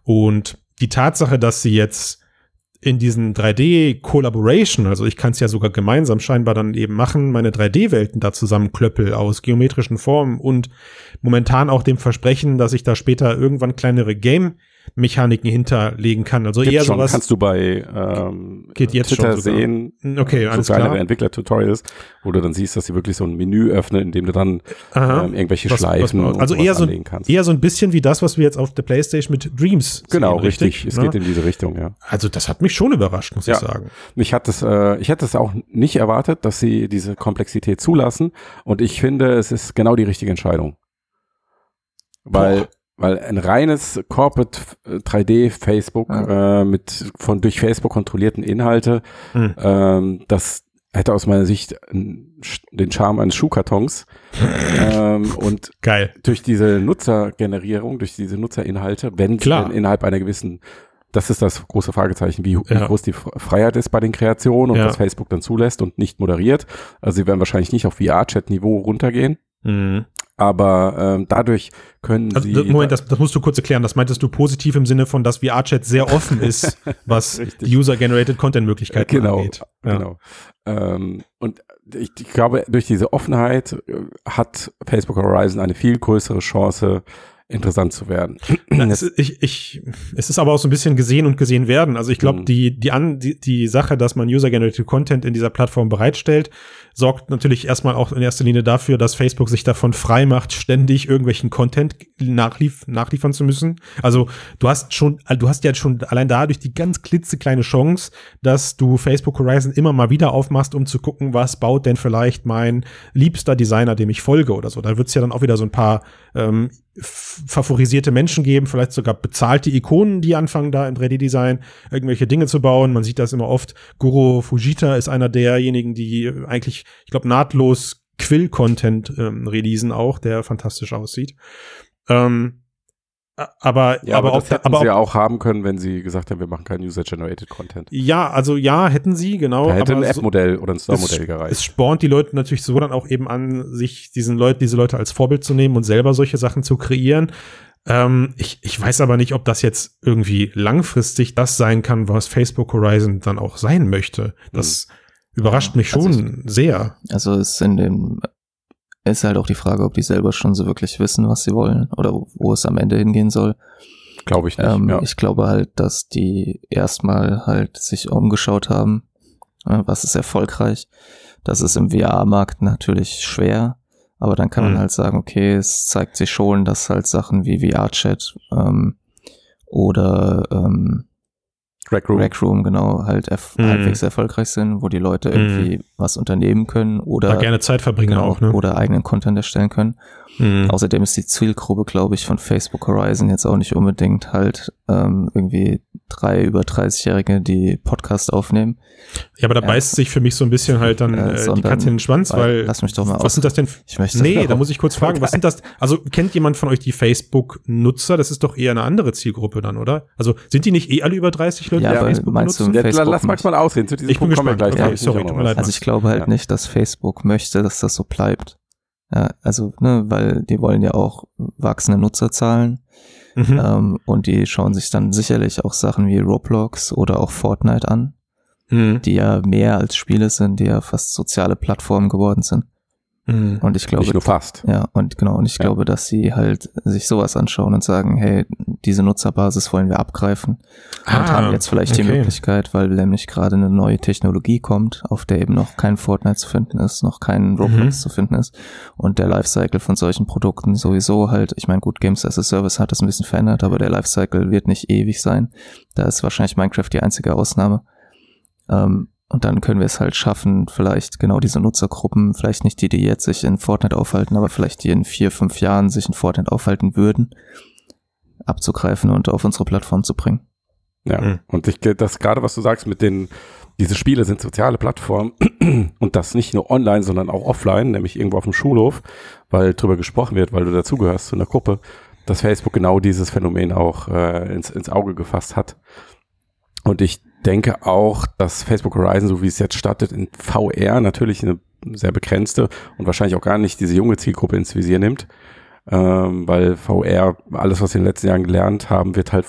Und die Tatsache, dass sie jetzt in diesen 3D-Collaboration, also ich kann es ja sogar gemeinsam scheinbar dann eben machen, meine 3D-Welten da zusammenklöppel aus geometrischen Formen und momentan auch dem Versprechen, dass ich da später irgendwann kleinere Game-Mechaniken hinterlegen kann. Also Gibt's eher schon, sowas. kannst du bei ähm, Geht jetzt Twitter schon sogar. sehen, Okay, so alles kleinere klar. Entwickler-Tutorials, wo du dann siehst, dass sie wirklich so ein Menü öffnen, in dem du dann ähm, irgendwelche Was- Schleifen was- und also eher so, anlegen kannst. eher so ein bisschen wie das, was wir jetzt auf der Playstation mit Dreams genau, sehen, richtig. Es ne? geht in diese Richtung, ja. Also das hat mich schon überrascht, muss Ja. ich sagen. Ich hatte es, äh, ich hätte es auch nicht erwartet, dass sie diese Komplexität zulassen. Und ich finde, es ist genau die richtige Entscheidung. Weil, Boah. Weil ein reines Corporate 3D Facebook äh, mit von durch Facebook kontrollierten Inhalte, Hm. ähm, das hätte aus meiner Sicht den Charme eines Schuhkartons. ähm, und Geil. durch diese Nutzergenerierung, durch diese Nutzerinhalte, wenn Klar. innerhalb einer gewissen, das ist das große Fragezeichen, wie, Ja. groß die Fre- Freiheit ist bei den Kreationen und Ja. was Facebook dann zulässt und nicht moderiert. Also sie werden wahrscheinlich nicht auf VR-Chat-Niveau runtergehen, Mhm. Aber ähm, dadurch können Also, sie. Moment, das, das musst du kurz erklären. Das meintest du positiv im Sinne von, dass VR-Chat sehr offen ist, was die User-Generated Content-Möglichkeiten genau, angeht. Ja. genau. Ähm, und ich, ich glaube, durch diese Offenheit äh, hat Facebook Horizon eine viel größere Chance, interessant zu werden. Ist- ich, ich, es ist aber auch so ein bisschen gesehen und gesehen werden. Also ich glaube, Mhm. die, die, an, die, die Sache, dass man User-Generated Content in dieser Plattform bereitstellt, sorgt natürlich erstmal auch in erster Linie dafür, dass Facebook sich davon frei macht, ständig irgendwelchen Content nachlief, nachliefern zu müssen. Also du hast schon, du hast ja schon allein dadurch die ganz klitzekleine Chance, dass du Facebook Horizon immer mal wieder aufmachst, um zu gucken, was baut denn vielleicht mein liebster Designer, dem ich folge oder so. Da wird es ja dann auch wieder so ein paar ähm, favorisierte Menschen geben, vielleicht sogar bezahlte Ikonen, die anfangen da im 3D-Design irgendwelche Dinge zu bauen. Man sieht das immer oft. Guru Fujita ist einer derjenigen, die eigentlich, ich glaube, nahtlos Quill-Content ähm, releasen auch, der fantastisch aussieht. Ähm, aber, Ja, aber, aber, das auch, hätten aber sie ja auch, haben können, wenn sie gesagt haben, wir machen keinen User-Generated Content. ja, also ja, hätten sie, genau. Da hätte aber ein so- App-Modell oder ein Store-Modell es, gereicht. es spornt die Leute natürlich so dann auch eben an, sich diesen Leuten, diese Leute als Vorbild zu nehmen und selber solche Sachen zu kreieren. Ähm, ich, ich weiß aber nicht, ob das jetzt irgendwie langfristig das sein kann, was Facebook Horizon dann auch sein möchte. Das überrascht mich schon Also sehr. Also ist in dem ist halt auch die Frage, ob die selber schon so wirklich wissen, was sie wollen oder wo es am Ende hingehen soll. Glaube ich nicht. Ähm, ja. Ich glaube halt, dass die erstmal halt sich umgeschaut haben, was ist erfolgreich. Das ist im VR-Markt natürlich schwer, aber dann kann Mhm. man halt sagen, okay, es zeigt sich schon, dass halt Sachen wie VR-Chat ähm, oder ähm, Rec Room. Rec Room genau halt erf Mhm. halbwegs erfolgreich sind, wo die Leute irgendwie was unternehmen können Da oder gerne Zeit verbringen genau, auch, ne? oder eigenen Content erstellen können. Mhm. Außerdem ist die Zielgruppe, glaube ich, von Facebook Horizon jetzt auch nicht unbedingt halt ähm, irgendwie drei über 30-Jährige, die Podcast aufnehmen. Ja, aber da Ja. beißt sich für mich so ein bisschen halt dann Äh, die Katze in den Schwanz, weil- weil, lass mich doch mal was aus- sind das denn? Ich möchte Nee, da muss ich kurz fragen, was sind das? Also kennt jemand von euch die Facebook-Nutzer? Das ist doch eher eine andere Zielgruppe dann, oder? Also sind die nicht eh alle über 30 Leute, Ja, die aber Facebook meinst du, benutzen? Jetzt, Facebook lass Max nicht. mal ausreden. Zu diesem Ich bin Punkt wir gespannt. gleich. Okay, sorry, tut mir leid. Also ich glaube halt Ja. nicht, dass Facebook möchte, dass das so bleibt. Ja, also, ne, weil die wollen ja auch wachsende Nutzerzahlen Mhm. ähm, und die schauen sich dann sicherlich auch Sachen wie Roblox oder auch Fortnite an, Mhm. die ja mehr als Spiele sind, die ja fast soziale Plattformen geworden sind. Mhm. Und ich glaube, Nicht nur fast. Ja, und genau, und ich Ja. glaube, dass sie halt sich sowas anschauen und sagen, hey, diese Nutzerbasis wollen wir abgreifen und Ah, haben jetzt vielleicht die okay. Möglichkeit, weil nämlich gerade eine neue Technologie kommt, auf der eben noch kein Fortnite zu finden ist, noch kein Roblox Mhm. zu finden ist und der Lifecycle von solchen Produkten sowieso halt, ich meine, gut, Games as a Service hat das ein bisschen verändert, aber der Lifecycle wird nicht ewig sein. Da ist wahrscheinlich Minecraft die einzige Ausnahme. Ähm, und dann können wir es halt schaffen, vielleicht genau diese Nutzergruppen, vielleicht nicht die, die jetzt sich in Fortnite aufhalten, aber vielleicht die in vier, fünf Jahren sich in Fortnite aufhalten würden, abzugreifen und auf unsere Plattform zu bringen. Ja. Mhm. Und ich das gerade, was du sagst mit den, diese Spiele sind soziale Plattformen und das nicht nur online, sondern auch offline, nämlich irgendwo auf dem Schulhof, weil drüber gesprochen wird, weil du dazugehörst zu einer Gruppe, dass Facebook genau dieses Phänomen auch äh, ins, ins Auge gefasst hat. Und ich denke auch, dass Facebook Horizon, so wie es jetzt startet, in VR natürlich eine sehr begrenzte und wahrscheinlich auch gar nicht diese junge Zielgruppe ins Visier nimmt, ähm, weil VR, alles, was wir in den letzten Jahren gelernt haben, wird halt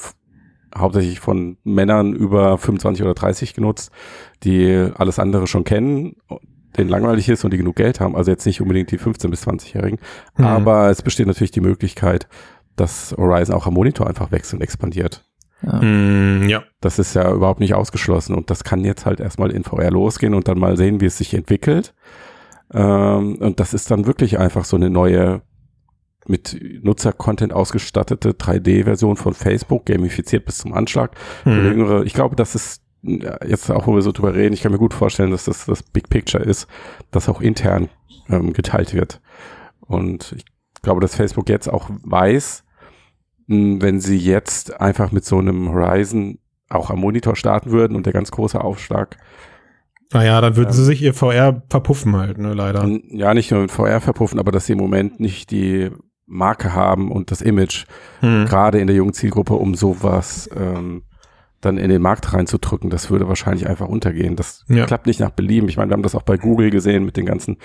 hauptsächlich von Männern über 25 oder 30 genutzt, die alles andere schon kennen, denen langweilig ist und die genug Geld haben. Also jetzt nicht unbedingt die 15- bis 20-Jährigen. Mhm. Aber es besteht natürlich die Möglichkeit, dass Horizon auch am Monitor einfach wächst und expandiert. Ja. Mhm, ja. Das ist ja überhaupt nicht ausgeschlossen und das kann jetzt halt erstmal in VR losgehen und dann mal sehen, wie es sich entwickelt. Ähm, und das ist dann wirklich einfach so eine neue mit Nutzer-Content ausgestattete 3D-Version von Facebook, gamifiziert bis zum Anschlag. Für Mhm. Jüngere. Ich glaube, das ist jetzt auch, wo wir so drüber reden, ich kann mir gut vorstellen, dass das das Big Picture ist, das auch intern ähm, geteilt wird. Und ich glaube, dass Facebook jetzt auch weiß, wenn sie jetzt einfach mit so einem Horizon auch am Monitor starten würden und der ganz große Aufschlag, Naja, dann würden Ähm. sie sich ihr VR verpuffen halt, ne, leider. ja nicht nur in VR verpuffen, aber dass sie im Moment nicht die Marke haben und das Image, Mhm. gerade in der jungen Zielgruppe, um sowas ähm, dann in den Markt reinzudrücken, das würde wahrscheinlich einfach untergehen. Das Ja. klappt nicht nach Belieben. Ich meine, wir haben das auch bei Google gesehen mit den ganzen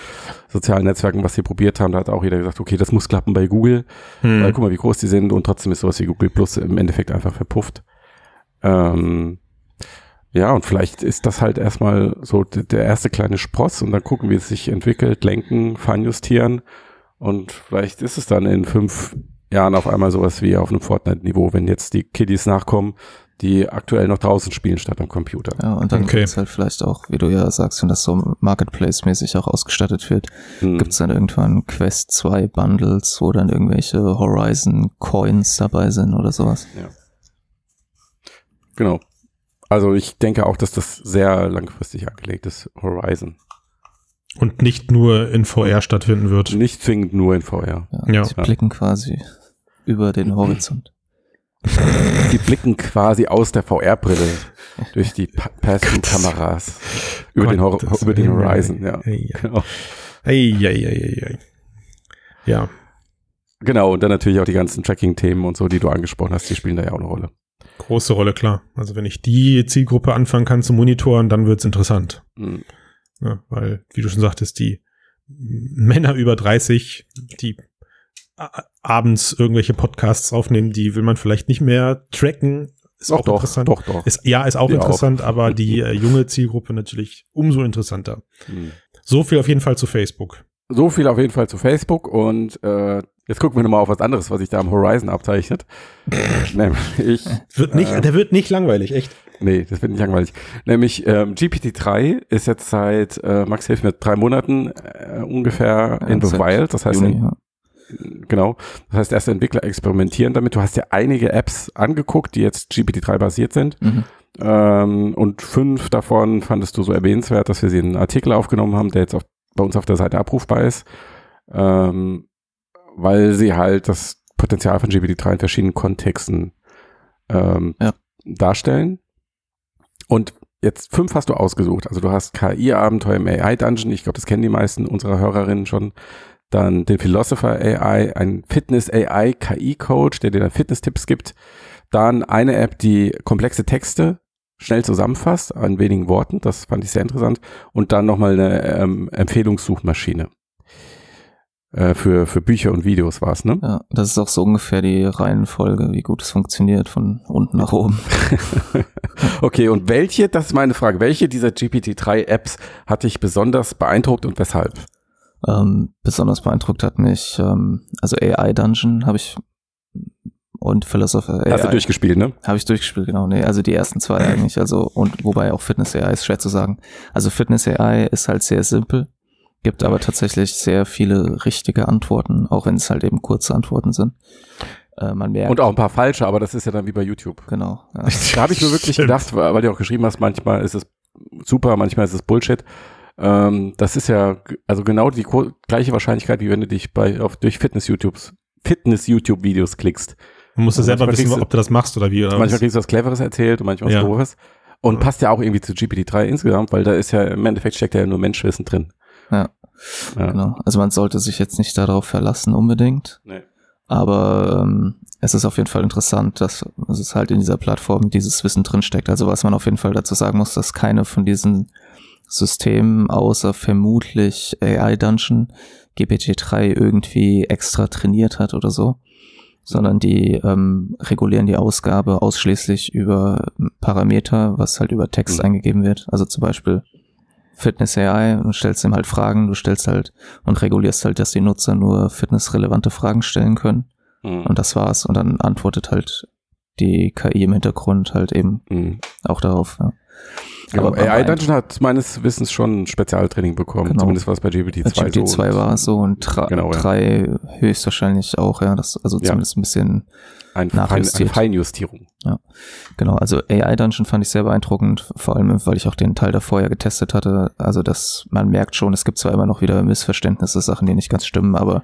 sozialen Netzwerken, was sie probiert haben. Da hat auch jeder gesagt, okay, das muss klappen bei Google, Mhm. weil guck mal, wie groß die sind und trotzdem ist sowas wie Google Plus im Endeffekt einfach verpufft. Ähm, ja, und vielleicht ist das halt erstmal so der erste kleine Spross und dann gucken, wie es sich entwickelt, lenken, feinjustieren und vielleicht ist es dann in fünf Jahren auf einmal sowas wie auf einem Fortnite-Niveau, wenn jetzt die Kiddies nachkommen, die aktuell noch draußen spielen statt am Computer. Ja, und dann Okay. gibt's halt vielleicht auch, wie du ja sagst, wenn das so Marketplace-mäßig auch ausgestattet wird, Hm. gibt's dann irgendwann Quest 2 Bundles, wo dann irgendwelche Horizon Coins dabei sind oder sowas. Genau. Also ich denke auch, dass das sehr langfristig angelegt ist, Horizon. Und nicht nur in VR stattfinden wird. Nicht zwingend nur in VR. Ja, Ja. Die blicken quasi über den Horizont. Die blicken quasi aus der VR-Brille durch die Pa- Pass-Through-Kameras über, den Hor- über den. Horizon. Ja. Ei. Genau. Ei, ei, ei, ei, ei. Ja, genau, und dann natürlich auch die ganzen Tracking-Themen und so, die du angesprochen hast, die spielen da ja auch eine Rolle. große Rolle, klar. Also wenn ich die Zielgruppe anfangen kann zu monitoren, dann wird's interessant. Hm. Ja, weil, wie du schon sagtest, die Männer über 30, die abends irgendwelche Podcasts aufnehmen, die will man vielleicht nicht mehr tracken. Ist Doch, auch doch, interessant. doch, doch. Ist, ja, ist auch Ja, interessant, aber die äh, junge Zielgruppe natürlich umso interessanter. Hm. So viel auf jeden Fall zu Facebook. So viel auf jeden Fall zu Facebook und äh, jetzt gucken wir nochmal auf was anderes, was sich da am Horizon abzeichnet. Nämlich, Wird nicht, Äh. Der wird nicht langweilig, echt. nee, das wird nicht langweilig. Nämlich ähm, GPT-3 ist jetzt seit, äh, Max hilft mir, drei Monaten äh, ungefähr Ja, in the wild. Das heißt, Juni, ja. Genau. Das heißt, erste Entwickler experimentieren damit. Du hast ja einige Apps angeguckt, die jetzt GPT-3 basiert sind. Mhm. Ähm, und fünf davon fandest du so erwähnenswert, dass wir sie in einen Artikel aufgenommen haben, der jetzt auf, bei uns auf der Seite abrufbar ist, ähm, weil sie halt das Potenzial von GPT-3 in verschiedenen Kontexten ähm, Ja. darstellen. Und jetzt fünf hast du ausgesucht. Also du hast KI-Abenteuer im AI-Dungeon, ich glaube, das kennen die meisten unserer Hörerinnen schon. Dann den Philosopher AI, ein Fitness AI KI-Coach, der dir dann Fitness-Tipps gibt. Dann eine App, die komplexe Texte schnell zusammenfasst, an wenigen Worten. Das fand ich sehr interessant. Und dann nochmal eine ähm, Empfehlungssuchmaschine. Äh, für, für Bücher und Videos war es, ne? Ja, das ist auch so ungefähr die Reihenfolge, wie gut es funktioniert, von unten nach oben. okay, und welche, das ist meine Frage, welche dieser GPT-3-Apps hat dich besonders beeindruckt und weshalb? Ähm, besonders beeindruckt hat mich, ähm, also AI Dungeon habe ich und Philosopher AI. Hast du durchgespielt, ne? Habe ich durchgespielt, genau. Nee, also die ersten zwei eigentlich. Also, und wobei auch Fitness AI ist schwer zu sagen. Also Fitness AI ist halt sehr simpel, gibt aber tatsächlich sehr viele richtige Antworten, auch wenn es halt eben kurze Antworten sind. Äh, man merkt. Und auch ein paar falsche, aber das ist ja dann wie bei YouTube. Genau. Ja. Da habe ich mir wirklich gedacht, weil du auch geschrieben hast, manchmal ist es super, manchmal ist es Bullshit. Ähm, das ist ja also genau die gleiche Wahrscheinlichkeit, wie wenn du dich bei auf durch Fitness-YouTubes Fitness-YouTube-Videos klickst. Man muss ja selber wissen, du- ob du das machst oder wie. Oder manchmal was. kriegst du was Cleveres erzählt und manchmal was Ja. Doofes. Und passt ja auch irgendwie zu GPT-3 insgesamt, weil da ist ja im Endeffekt steckt ja nur Menschwissen drin. Ja. Ja. Genau. Also man sollte sich jetzt nicht darauf verlassen unbedingt. Nee. Aber ähm, es ist auf jeden Fall interessant, dass es halt in dieser Plattform dieses Wissen drinsteckt. Also was man auf jeden Fall dazu sagen muss, dass keine von diesen Systemen außer vermutlich AI Dungeon GPT-3 irgendwie extra trainiert hat oder so, sondern die ähm, regulieren die Ausgabe ausschließlich über Parameter, was halt über Text Mhm. eingegeben wird. Also zum Beispiel Fitness AI und stellst ihm halt Fragen, du stellst halt und regulierst halt, dass die Nutzer nur fitnessrelevante Fragen stellen können. Mhm. Und das war's. Und dann antwortet halt die KI im Hintergrund halt eben Mhm. auch darauf. Ja. Genau. Aber AI Dungeon hat meines Wissens schon ein Spezialtraining bekommen, Genau. zumindest was bei GPT-2 GPT 2 so. war es so und 3 Genau, ja. drei höchstwahrscheinlich auch, ja. Das, also Ja. zumindest ein bisschen, ein Fein, eine nachjustiert. Feinjustierung. genau. Also AI Dungeon fand ich sehr beeindruckend, vor allem, weil ich auch den Teil davor ja getestet hatte. Also, dass man merkt schon, es gibt zwar immer noch wieder Missverständnisse, Sachen, die nicht ganz stimmen, aber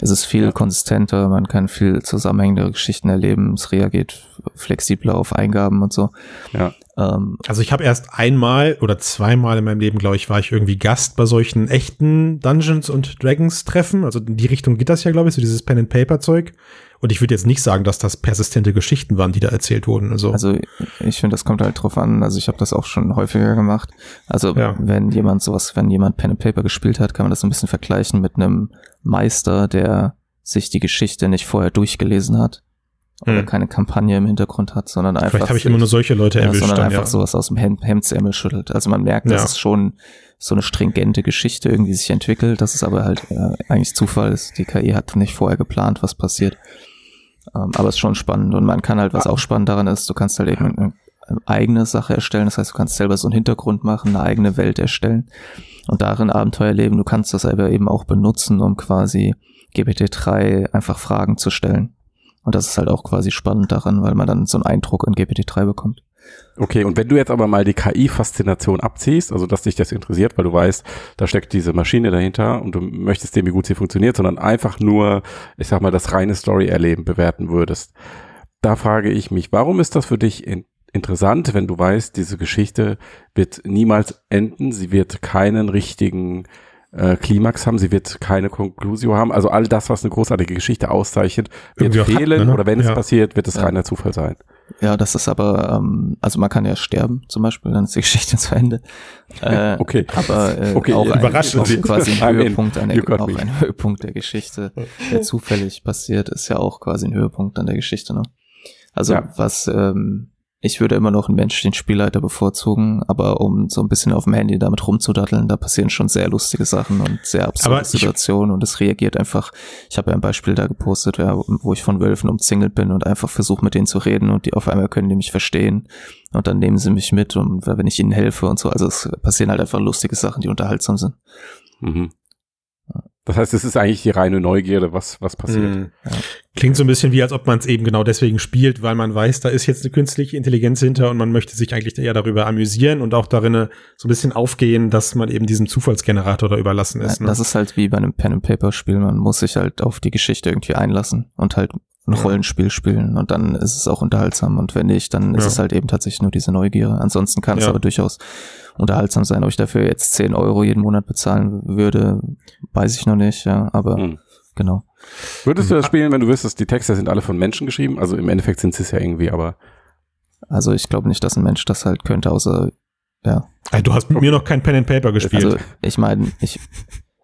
es ist viel Ja. konsistenter, man kann viel zusammenhängende Geschichten erleben, es reagiert flexibler auf Eingaben und so. Ja. Ähm, Also ich habe erst einmal oder zweimal in meinem Leben, glaube ich, war ich irgendwie Gast bei solchen echten Dungeons und Dragons Treffen. Also in die Richtung geht das ja, glaube ich, so dieses Pen and Paper Zeug. Und ich würde jetzt nicht sagen, dass das persistente Geschichten waren, die da erzählt wurden. Also, Also ich finde, das kommt halt drauf an. Also ich habe das auch schon häufiger gemacht. Also Ja. wenn jemand sowas, wenn jemand Pen and Paper gespielt hat, kann man das so ein bisschen vergleichen mit einem Meister, der sich die Geschichte nicht vorher durchgelesen hat oder Hm. keine Kampagne im Hintergrund hat, sondern einfach vielleicht habe ich immer nur solche Leute ja, erwischt. sondern Dann, einfach ja. sowas aus dem Hem Hemdsärmel schüttelt. Also man merkt, dass Ja. es schon so eine stringente Geschichte irgendwie sich entwickelt, dass es aber halt äh, eigentlich Zufall ist. Die KI hat nicht vorher geplant, was passiert. Ähm, aber es ist schon spannend und man kann halt, was auch spannend daran ist, du kannst halt eben eine, eine eigene Sache erstellen. Das heißt, du kannst selber so einen Hintergrund machen, eine eigene Welt erstellen und darin Abenteuer leben. Du kannst das aber eben auch benutzen, um quasi GPT-3 einfach Fragen zu stellen. Und das ist halt auch quasi spannend daran, weil man dann so einen Eindruck in GPT-3 bekommt. Okay, und wenn du jetzt aber mal die KI-Faszination abziehst, also dass dich das interessiert, weil du weißt, da steckt diese Maschine dahinter und du möchtest dem, wie gut sie funktioniert, sondern einfach nur, ich sag mal, das reine Story-Erleben bewerten würdest. Da frage ich mich, warum ist das für dich in interessant, wenn du weißt, diese Geschichte wird niemals enden, sie wird keinen richtigen äh, Klimax haben, sie wird keine Conclusio haben. Also all das, was eine großartige Geschichte auszeichnet, wird Irgendwie auch hat, fehlen ne? oder wenn es Ja. passiert, wird es Ja. reiner Zufall sein. Ja, das ist aber, ähm, also man kann ja sterben zum Beispiel, dann ist die Geschichte zu Ende. Äh, Okay. Aber äh, Okay, auch, ein, überraschend. auch quasi ein. Höhepunkt, You got auch ein Höhepunkt der Geschichte, der zufällig passiert, ist ja auch quasi ein Höhepunkt an der Geschichte. Ne? Also Ja. was, ähm, ich würde immer noch einen menschlichen Spielleiter bevorzugen, aber um so ein bisschen auf dem Handy damit rumzudatteln, da passieren schon sehr lustige Sachen und sehr absurde Situationen und es reagiert einfach. Ich habe ja ein Beispiel da gepostet, ja, wo ich von Wölfen umzingelt bin und einfach versuche mit denen zu reden und die auf einmal können die mich verstehen und dann nehmen sie mich mit und wenn ich ihnen helfe und so. Also es passieren halt einfach lustige Sachen, die unterhaltsam sind. Mhm. Das heißt, es ist eigentlich die reine Neugierde, was, was passiert. Mhm. Klingt so ein bisschen wie, als ob man es eben genau deswegen spielt, weil man weiß, da ist jetzt eine künstliche Intelligenz hinter und man möchte sich eigentlich eher darüber amüsieren und auch darin äh, so ein bisschen aufgehen, dass man eben diesem Zufallsgenerator da überlassen ist. Ne? Das ist halt wie bei einem Pen-and-Paper-Spiel. Man muss sich halt auf die Geschichte irgendwie einlassen und halt ein. Rollenspiel spielen und dann ist es auch unterhaltsam und wenn nicht, dann ist Ja. es halt eben tatsächlich nur diese Neugier. Ansonsten kann es Ja. aber durchaus unterhaltsam sein. Ob ich dafür jetzt 10 Euro jeden Monat bezahlen würde, weiß ich noch nicht, ja, aber Mhm. genau. Würdest du das spielen, wenn du wüsstest, die Texte sind alle von Menschen geschrieben? Also im Endeffekt sind sie es ja irgendwie, aber Also ich glaube nicht, dass ein Mensch das halt könnte, außer, ja. Ey, du hast mit mir noch kein Pen and Paper gespielt. Also ich meine, ich,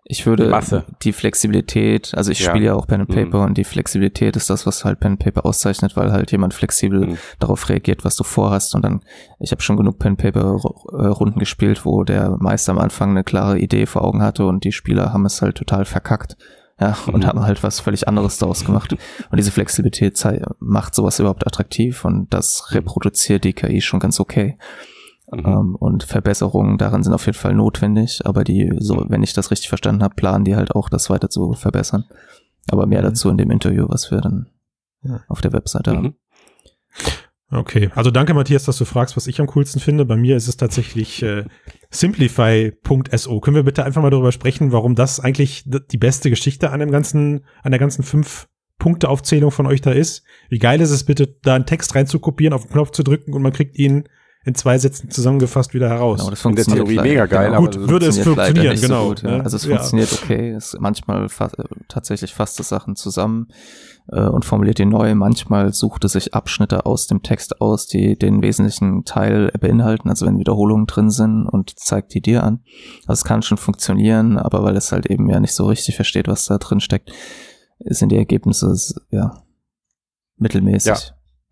ich würde Masse. die Flexibilität, also ich Ja. spiele ja auch Pen and Mhm. Paper und die Flexibilität ist das, was halt Pen and Paper auszeichnet, weil halt jemand flexibel Mhm. darauf reagiert, was du vorhast und dann, ich habe schon genug Pen and Paper äh, Runden gespielt, wo der Meister am Anfang eine klare Idee vor Augen hatte und die Spieler haben es halt total verkackt. Ja, und Mhm. haben halt was völlig anderes daraus gemacht. Und diese Flexibilität macht sowas überhaupt attraktiv und das reproduziert die KI schon ganz okay. Mhm. Ähm, und Verbesserungen daran sind auf jeden Fall notwendig, aber die, so, wenn ich das richtig verstanden habe, planen die halt auch, das weiter zu verbessern. Aber mehr Mhm. dazu in dem Interview, was wir dann Ja. auf der Webseite haben. Okay, also danke Matthias, dass du fragst, was ich am coolsten finde. Bei mir ist es tatsächlich äh, simplify.so. Können wir bitte einfach mal darüber sprechen, warum das eigentlich die beste Geschichte an dem ganzen, an der ganzen fünf Punkte Aufzählung von euch da ist? Wie geil ist es bitte, da einen Text reinzukopieren, auf den Knopf zu drücken und man kriegt ihn in zwei Sätzen zusammengefasst wieder heraus. Genau, das In der funktioniert Theorie mega geil, genau. aber Gut, das würde es funktioniert funktionieren, nicht genau. So gut, ja. ne? Also es Ja. funktioniert okay, es manchmal fa äh, tatsächlich fasst es Sachen zusammen äh, und formuliert die neu. Manchmal sucht es sich Abschnitte aus dem Text aus, die den wesentlichen Teil beinhalten, also wenn Wiederholungen drin sind und zeigt die dir an. Also es kann schon funktionieren, aber weil es halt eben ja nicht so richtig versteht, was da drin steckt, sind die Ergebnisse ja mittelmäßig. Ja.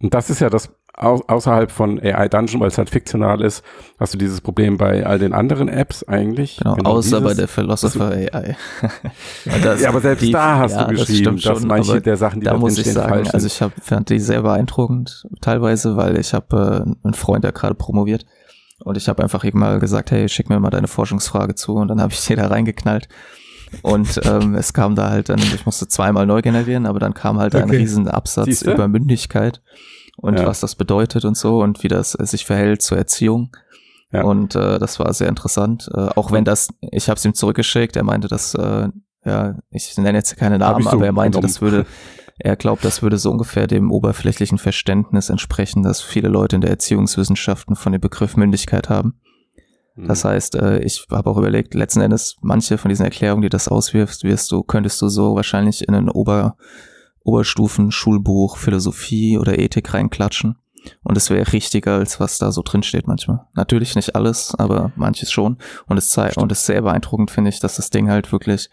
Und das ist ja das au außerhalb von AI Dungeon, weil es halt fiktional ist, hast du dieses Problem bei all den anderen Apps eigentlich. Genau, außer dieses. bei der Philosopher AI. Das- ja, aber selbst die- da hast ja, du das geschrieben, stimmt dass schon, manche aber der Sachen, die da da muss ich sagen, falsch also ich hab, fand die sehr beeindruckend teilweise, weil ich habe äh, einen Freund, der gerade promoviert und ich habe einfach mal gesagt, hey, schick mir mal deine Forschungsfrage zu und dann habe ich die da reingeknallt und ähm, es kam da halt dann, ich musste zweimal neu generieren, aber dann kam halt ein Okay. riesen Absatz über Mündigkeit und Ja. was das bedeutet und so und wie das äh, sich verhält zur Erziehung. Ja. Und äh, das war sehr interessant. Äh, auch wenn das, ich habe es ihm zurückgeschickt, er meinte, dass, äh, ja, ich nenne jetzt keine Namen, so aber er meinte, genommen. das würde, er glaubt, das würde so ungefähr dem oberflächlichen Verständnis entsprechen, dass viele Leute in der Erziehungswissenschaften von dem Begriff Mündigkeit haben. Mhm. Das heißt, äh, ich habe auch überlegt, letzten Endes, manche von diesen Erklärungen, die das auswirfst, wirst du, könntest du so wahrscheinlich in ein Ober, Oberstufen-Schulbuch Philosophie oder Ethik reinklatschen. Und es wäre richtiger, als was da so drin steht manchmal. Natürlich nicht alles, aber manches schon. Und es zeigt, und es ist sehr beeindruckend, finde ich, dass das Ding halt wirklich,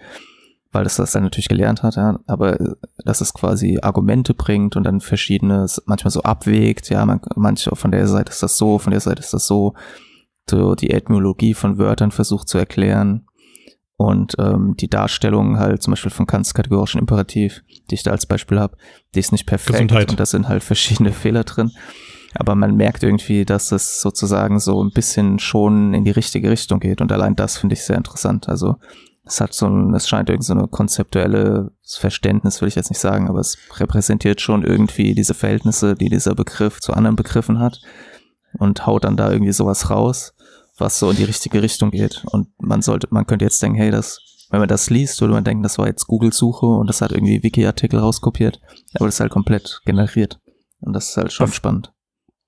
weil es das dann natürlich gelernt hat, ja, aber äh, dass es quasi Argumente bringt und dann verschiedene, manchmal so abwägt, ja, man, manche von der Seite ist das so, von der Seite ist das so, so die Etymologie von Wörtern versucht zu erklären Und ähm, die Darstellung halt zum Beispiel von Kants kategorischen Imperativ, die ich da als Beispiel habe, die ist nicht perfekt Gesundheit. und da sind halt verschiedene Fehler drin. Aber man merkt irgendwie, dass es sozusagen so ein bisschen schon in die richtige Richtung geht. Und allein das finde ich sehr interessant. Also es hat so ein, es scheint irgendwie so eine konzeptuelle Verständnis, will ich jetzt nicht sagen, aber es repräsentiert schon irgendwie diese Verhältnisse, die dieser Begriff zu anderen Begriffen hat und haut dann da irgendwie sowas raus, was so in die richtige Richtung geht. Und man sollte, man könnte jetzt denken, hey, das, wenn man das liest, würde man denken, das war jetzt Google-Suche und das hat irgendwie Wiki-Artikel rauskopiert, aber das ist halt komplett generiert. Und das ist halt schon Das- spannend.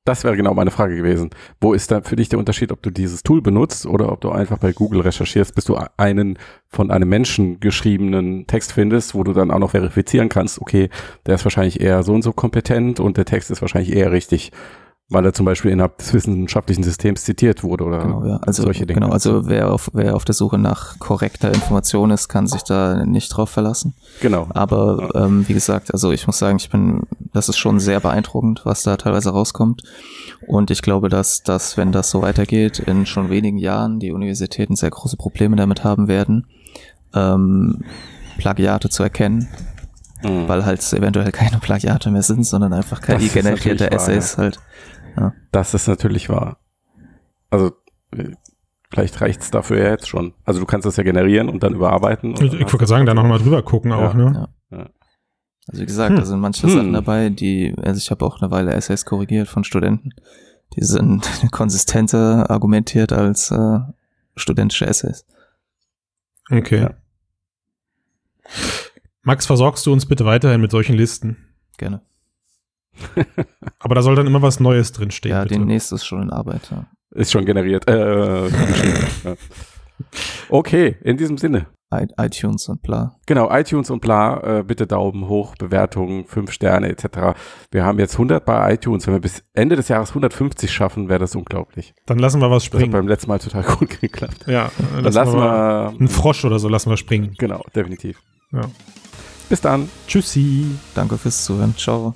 Das wäre genau meine Frage gewesen. Wo ist da für dich der Unterschied, ob du dieses Tool benutzt oder ob du einfach bei Google recherchierst, bis du einen von einem Menschen geschriebenen Text findest, wo du dann auch noch verifizieren kannst, okay, der ist wahrscheinlich eher so und so kompetent und der Text ist wahrscheinlich eher richtig, weil er zum Beispiel innerhalb des wissenschaftlichen Systems zitiert wurde oder Genau, ja. Also, solche Dinge. genau, also wer auf, wer auf der Suche nach korrekter Information ist, kann sich da nicht drauf verlassen. genau. Aber ähm, wie gesagt, also ich muss sagen, ich bin, das ist schon sehr beeindruckend, was da teilweise rauskommt. Und ich glaube, dass, dass wenn das so weitergeht, in schon wenigen Jahren die Universitäten sehr große Probleme damit haben werden, ähm, Plagiate zu erkennen, Mhm. weil halt eventuell keine Plagiate mehr sind, sondern einfach KI-generierte natürlich wahr, Essays halt. Das ist natürlich wahr. Also äh, vielleicht reicht's dafür ja jetzt schon. Also du kannst das ja generieren und dann überarbeiten. und Ich, ich wollte sagen, da nochmal drüber gucken auch, ne? Also wie gesagt, Hm. da sind manche Hm. Sachen dabei, die, also ich habe auch eine Weile Essays korrigiert von Studenten. Die sind konsistenter argumentiert als äh, studentische Essays. Okay. Ja. Max, versorgst du uns bitte weiterhin mit solchen Listen? Gerne. Aber da soll dann immer was Neues drinstehen. ja, bitte. demnächst ist schon in Arbeit. Ja. Ist schon generiert. Äh. Okay, in diesem Sinne. I iTunes und bla. Genau, iTunes und bla, äh, bitte Daumen hoch, Bewertungen, 5 Sterne etc. Wir haben jetzt 100 bei iTunes. Wenn wir bis Ende des Jahres 150 schaffen, wäre das unglaublich. Dann lassen wir was Das hat springen. beim letzten Mal total gut geklappt. Ja, Dann lassen wir, einen Frosch oder so lassen wir springen. Genau, definitiv. Ja. Bis dann. Tschüssi. Danke fürs Zuhören. Ciao.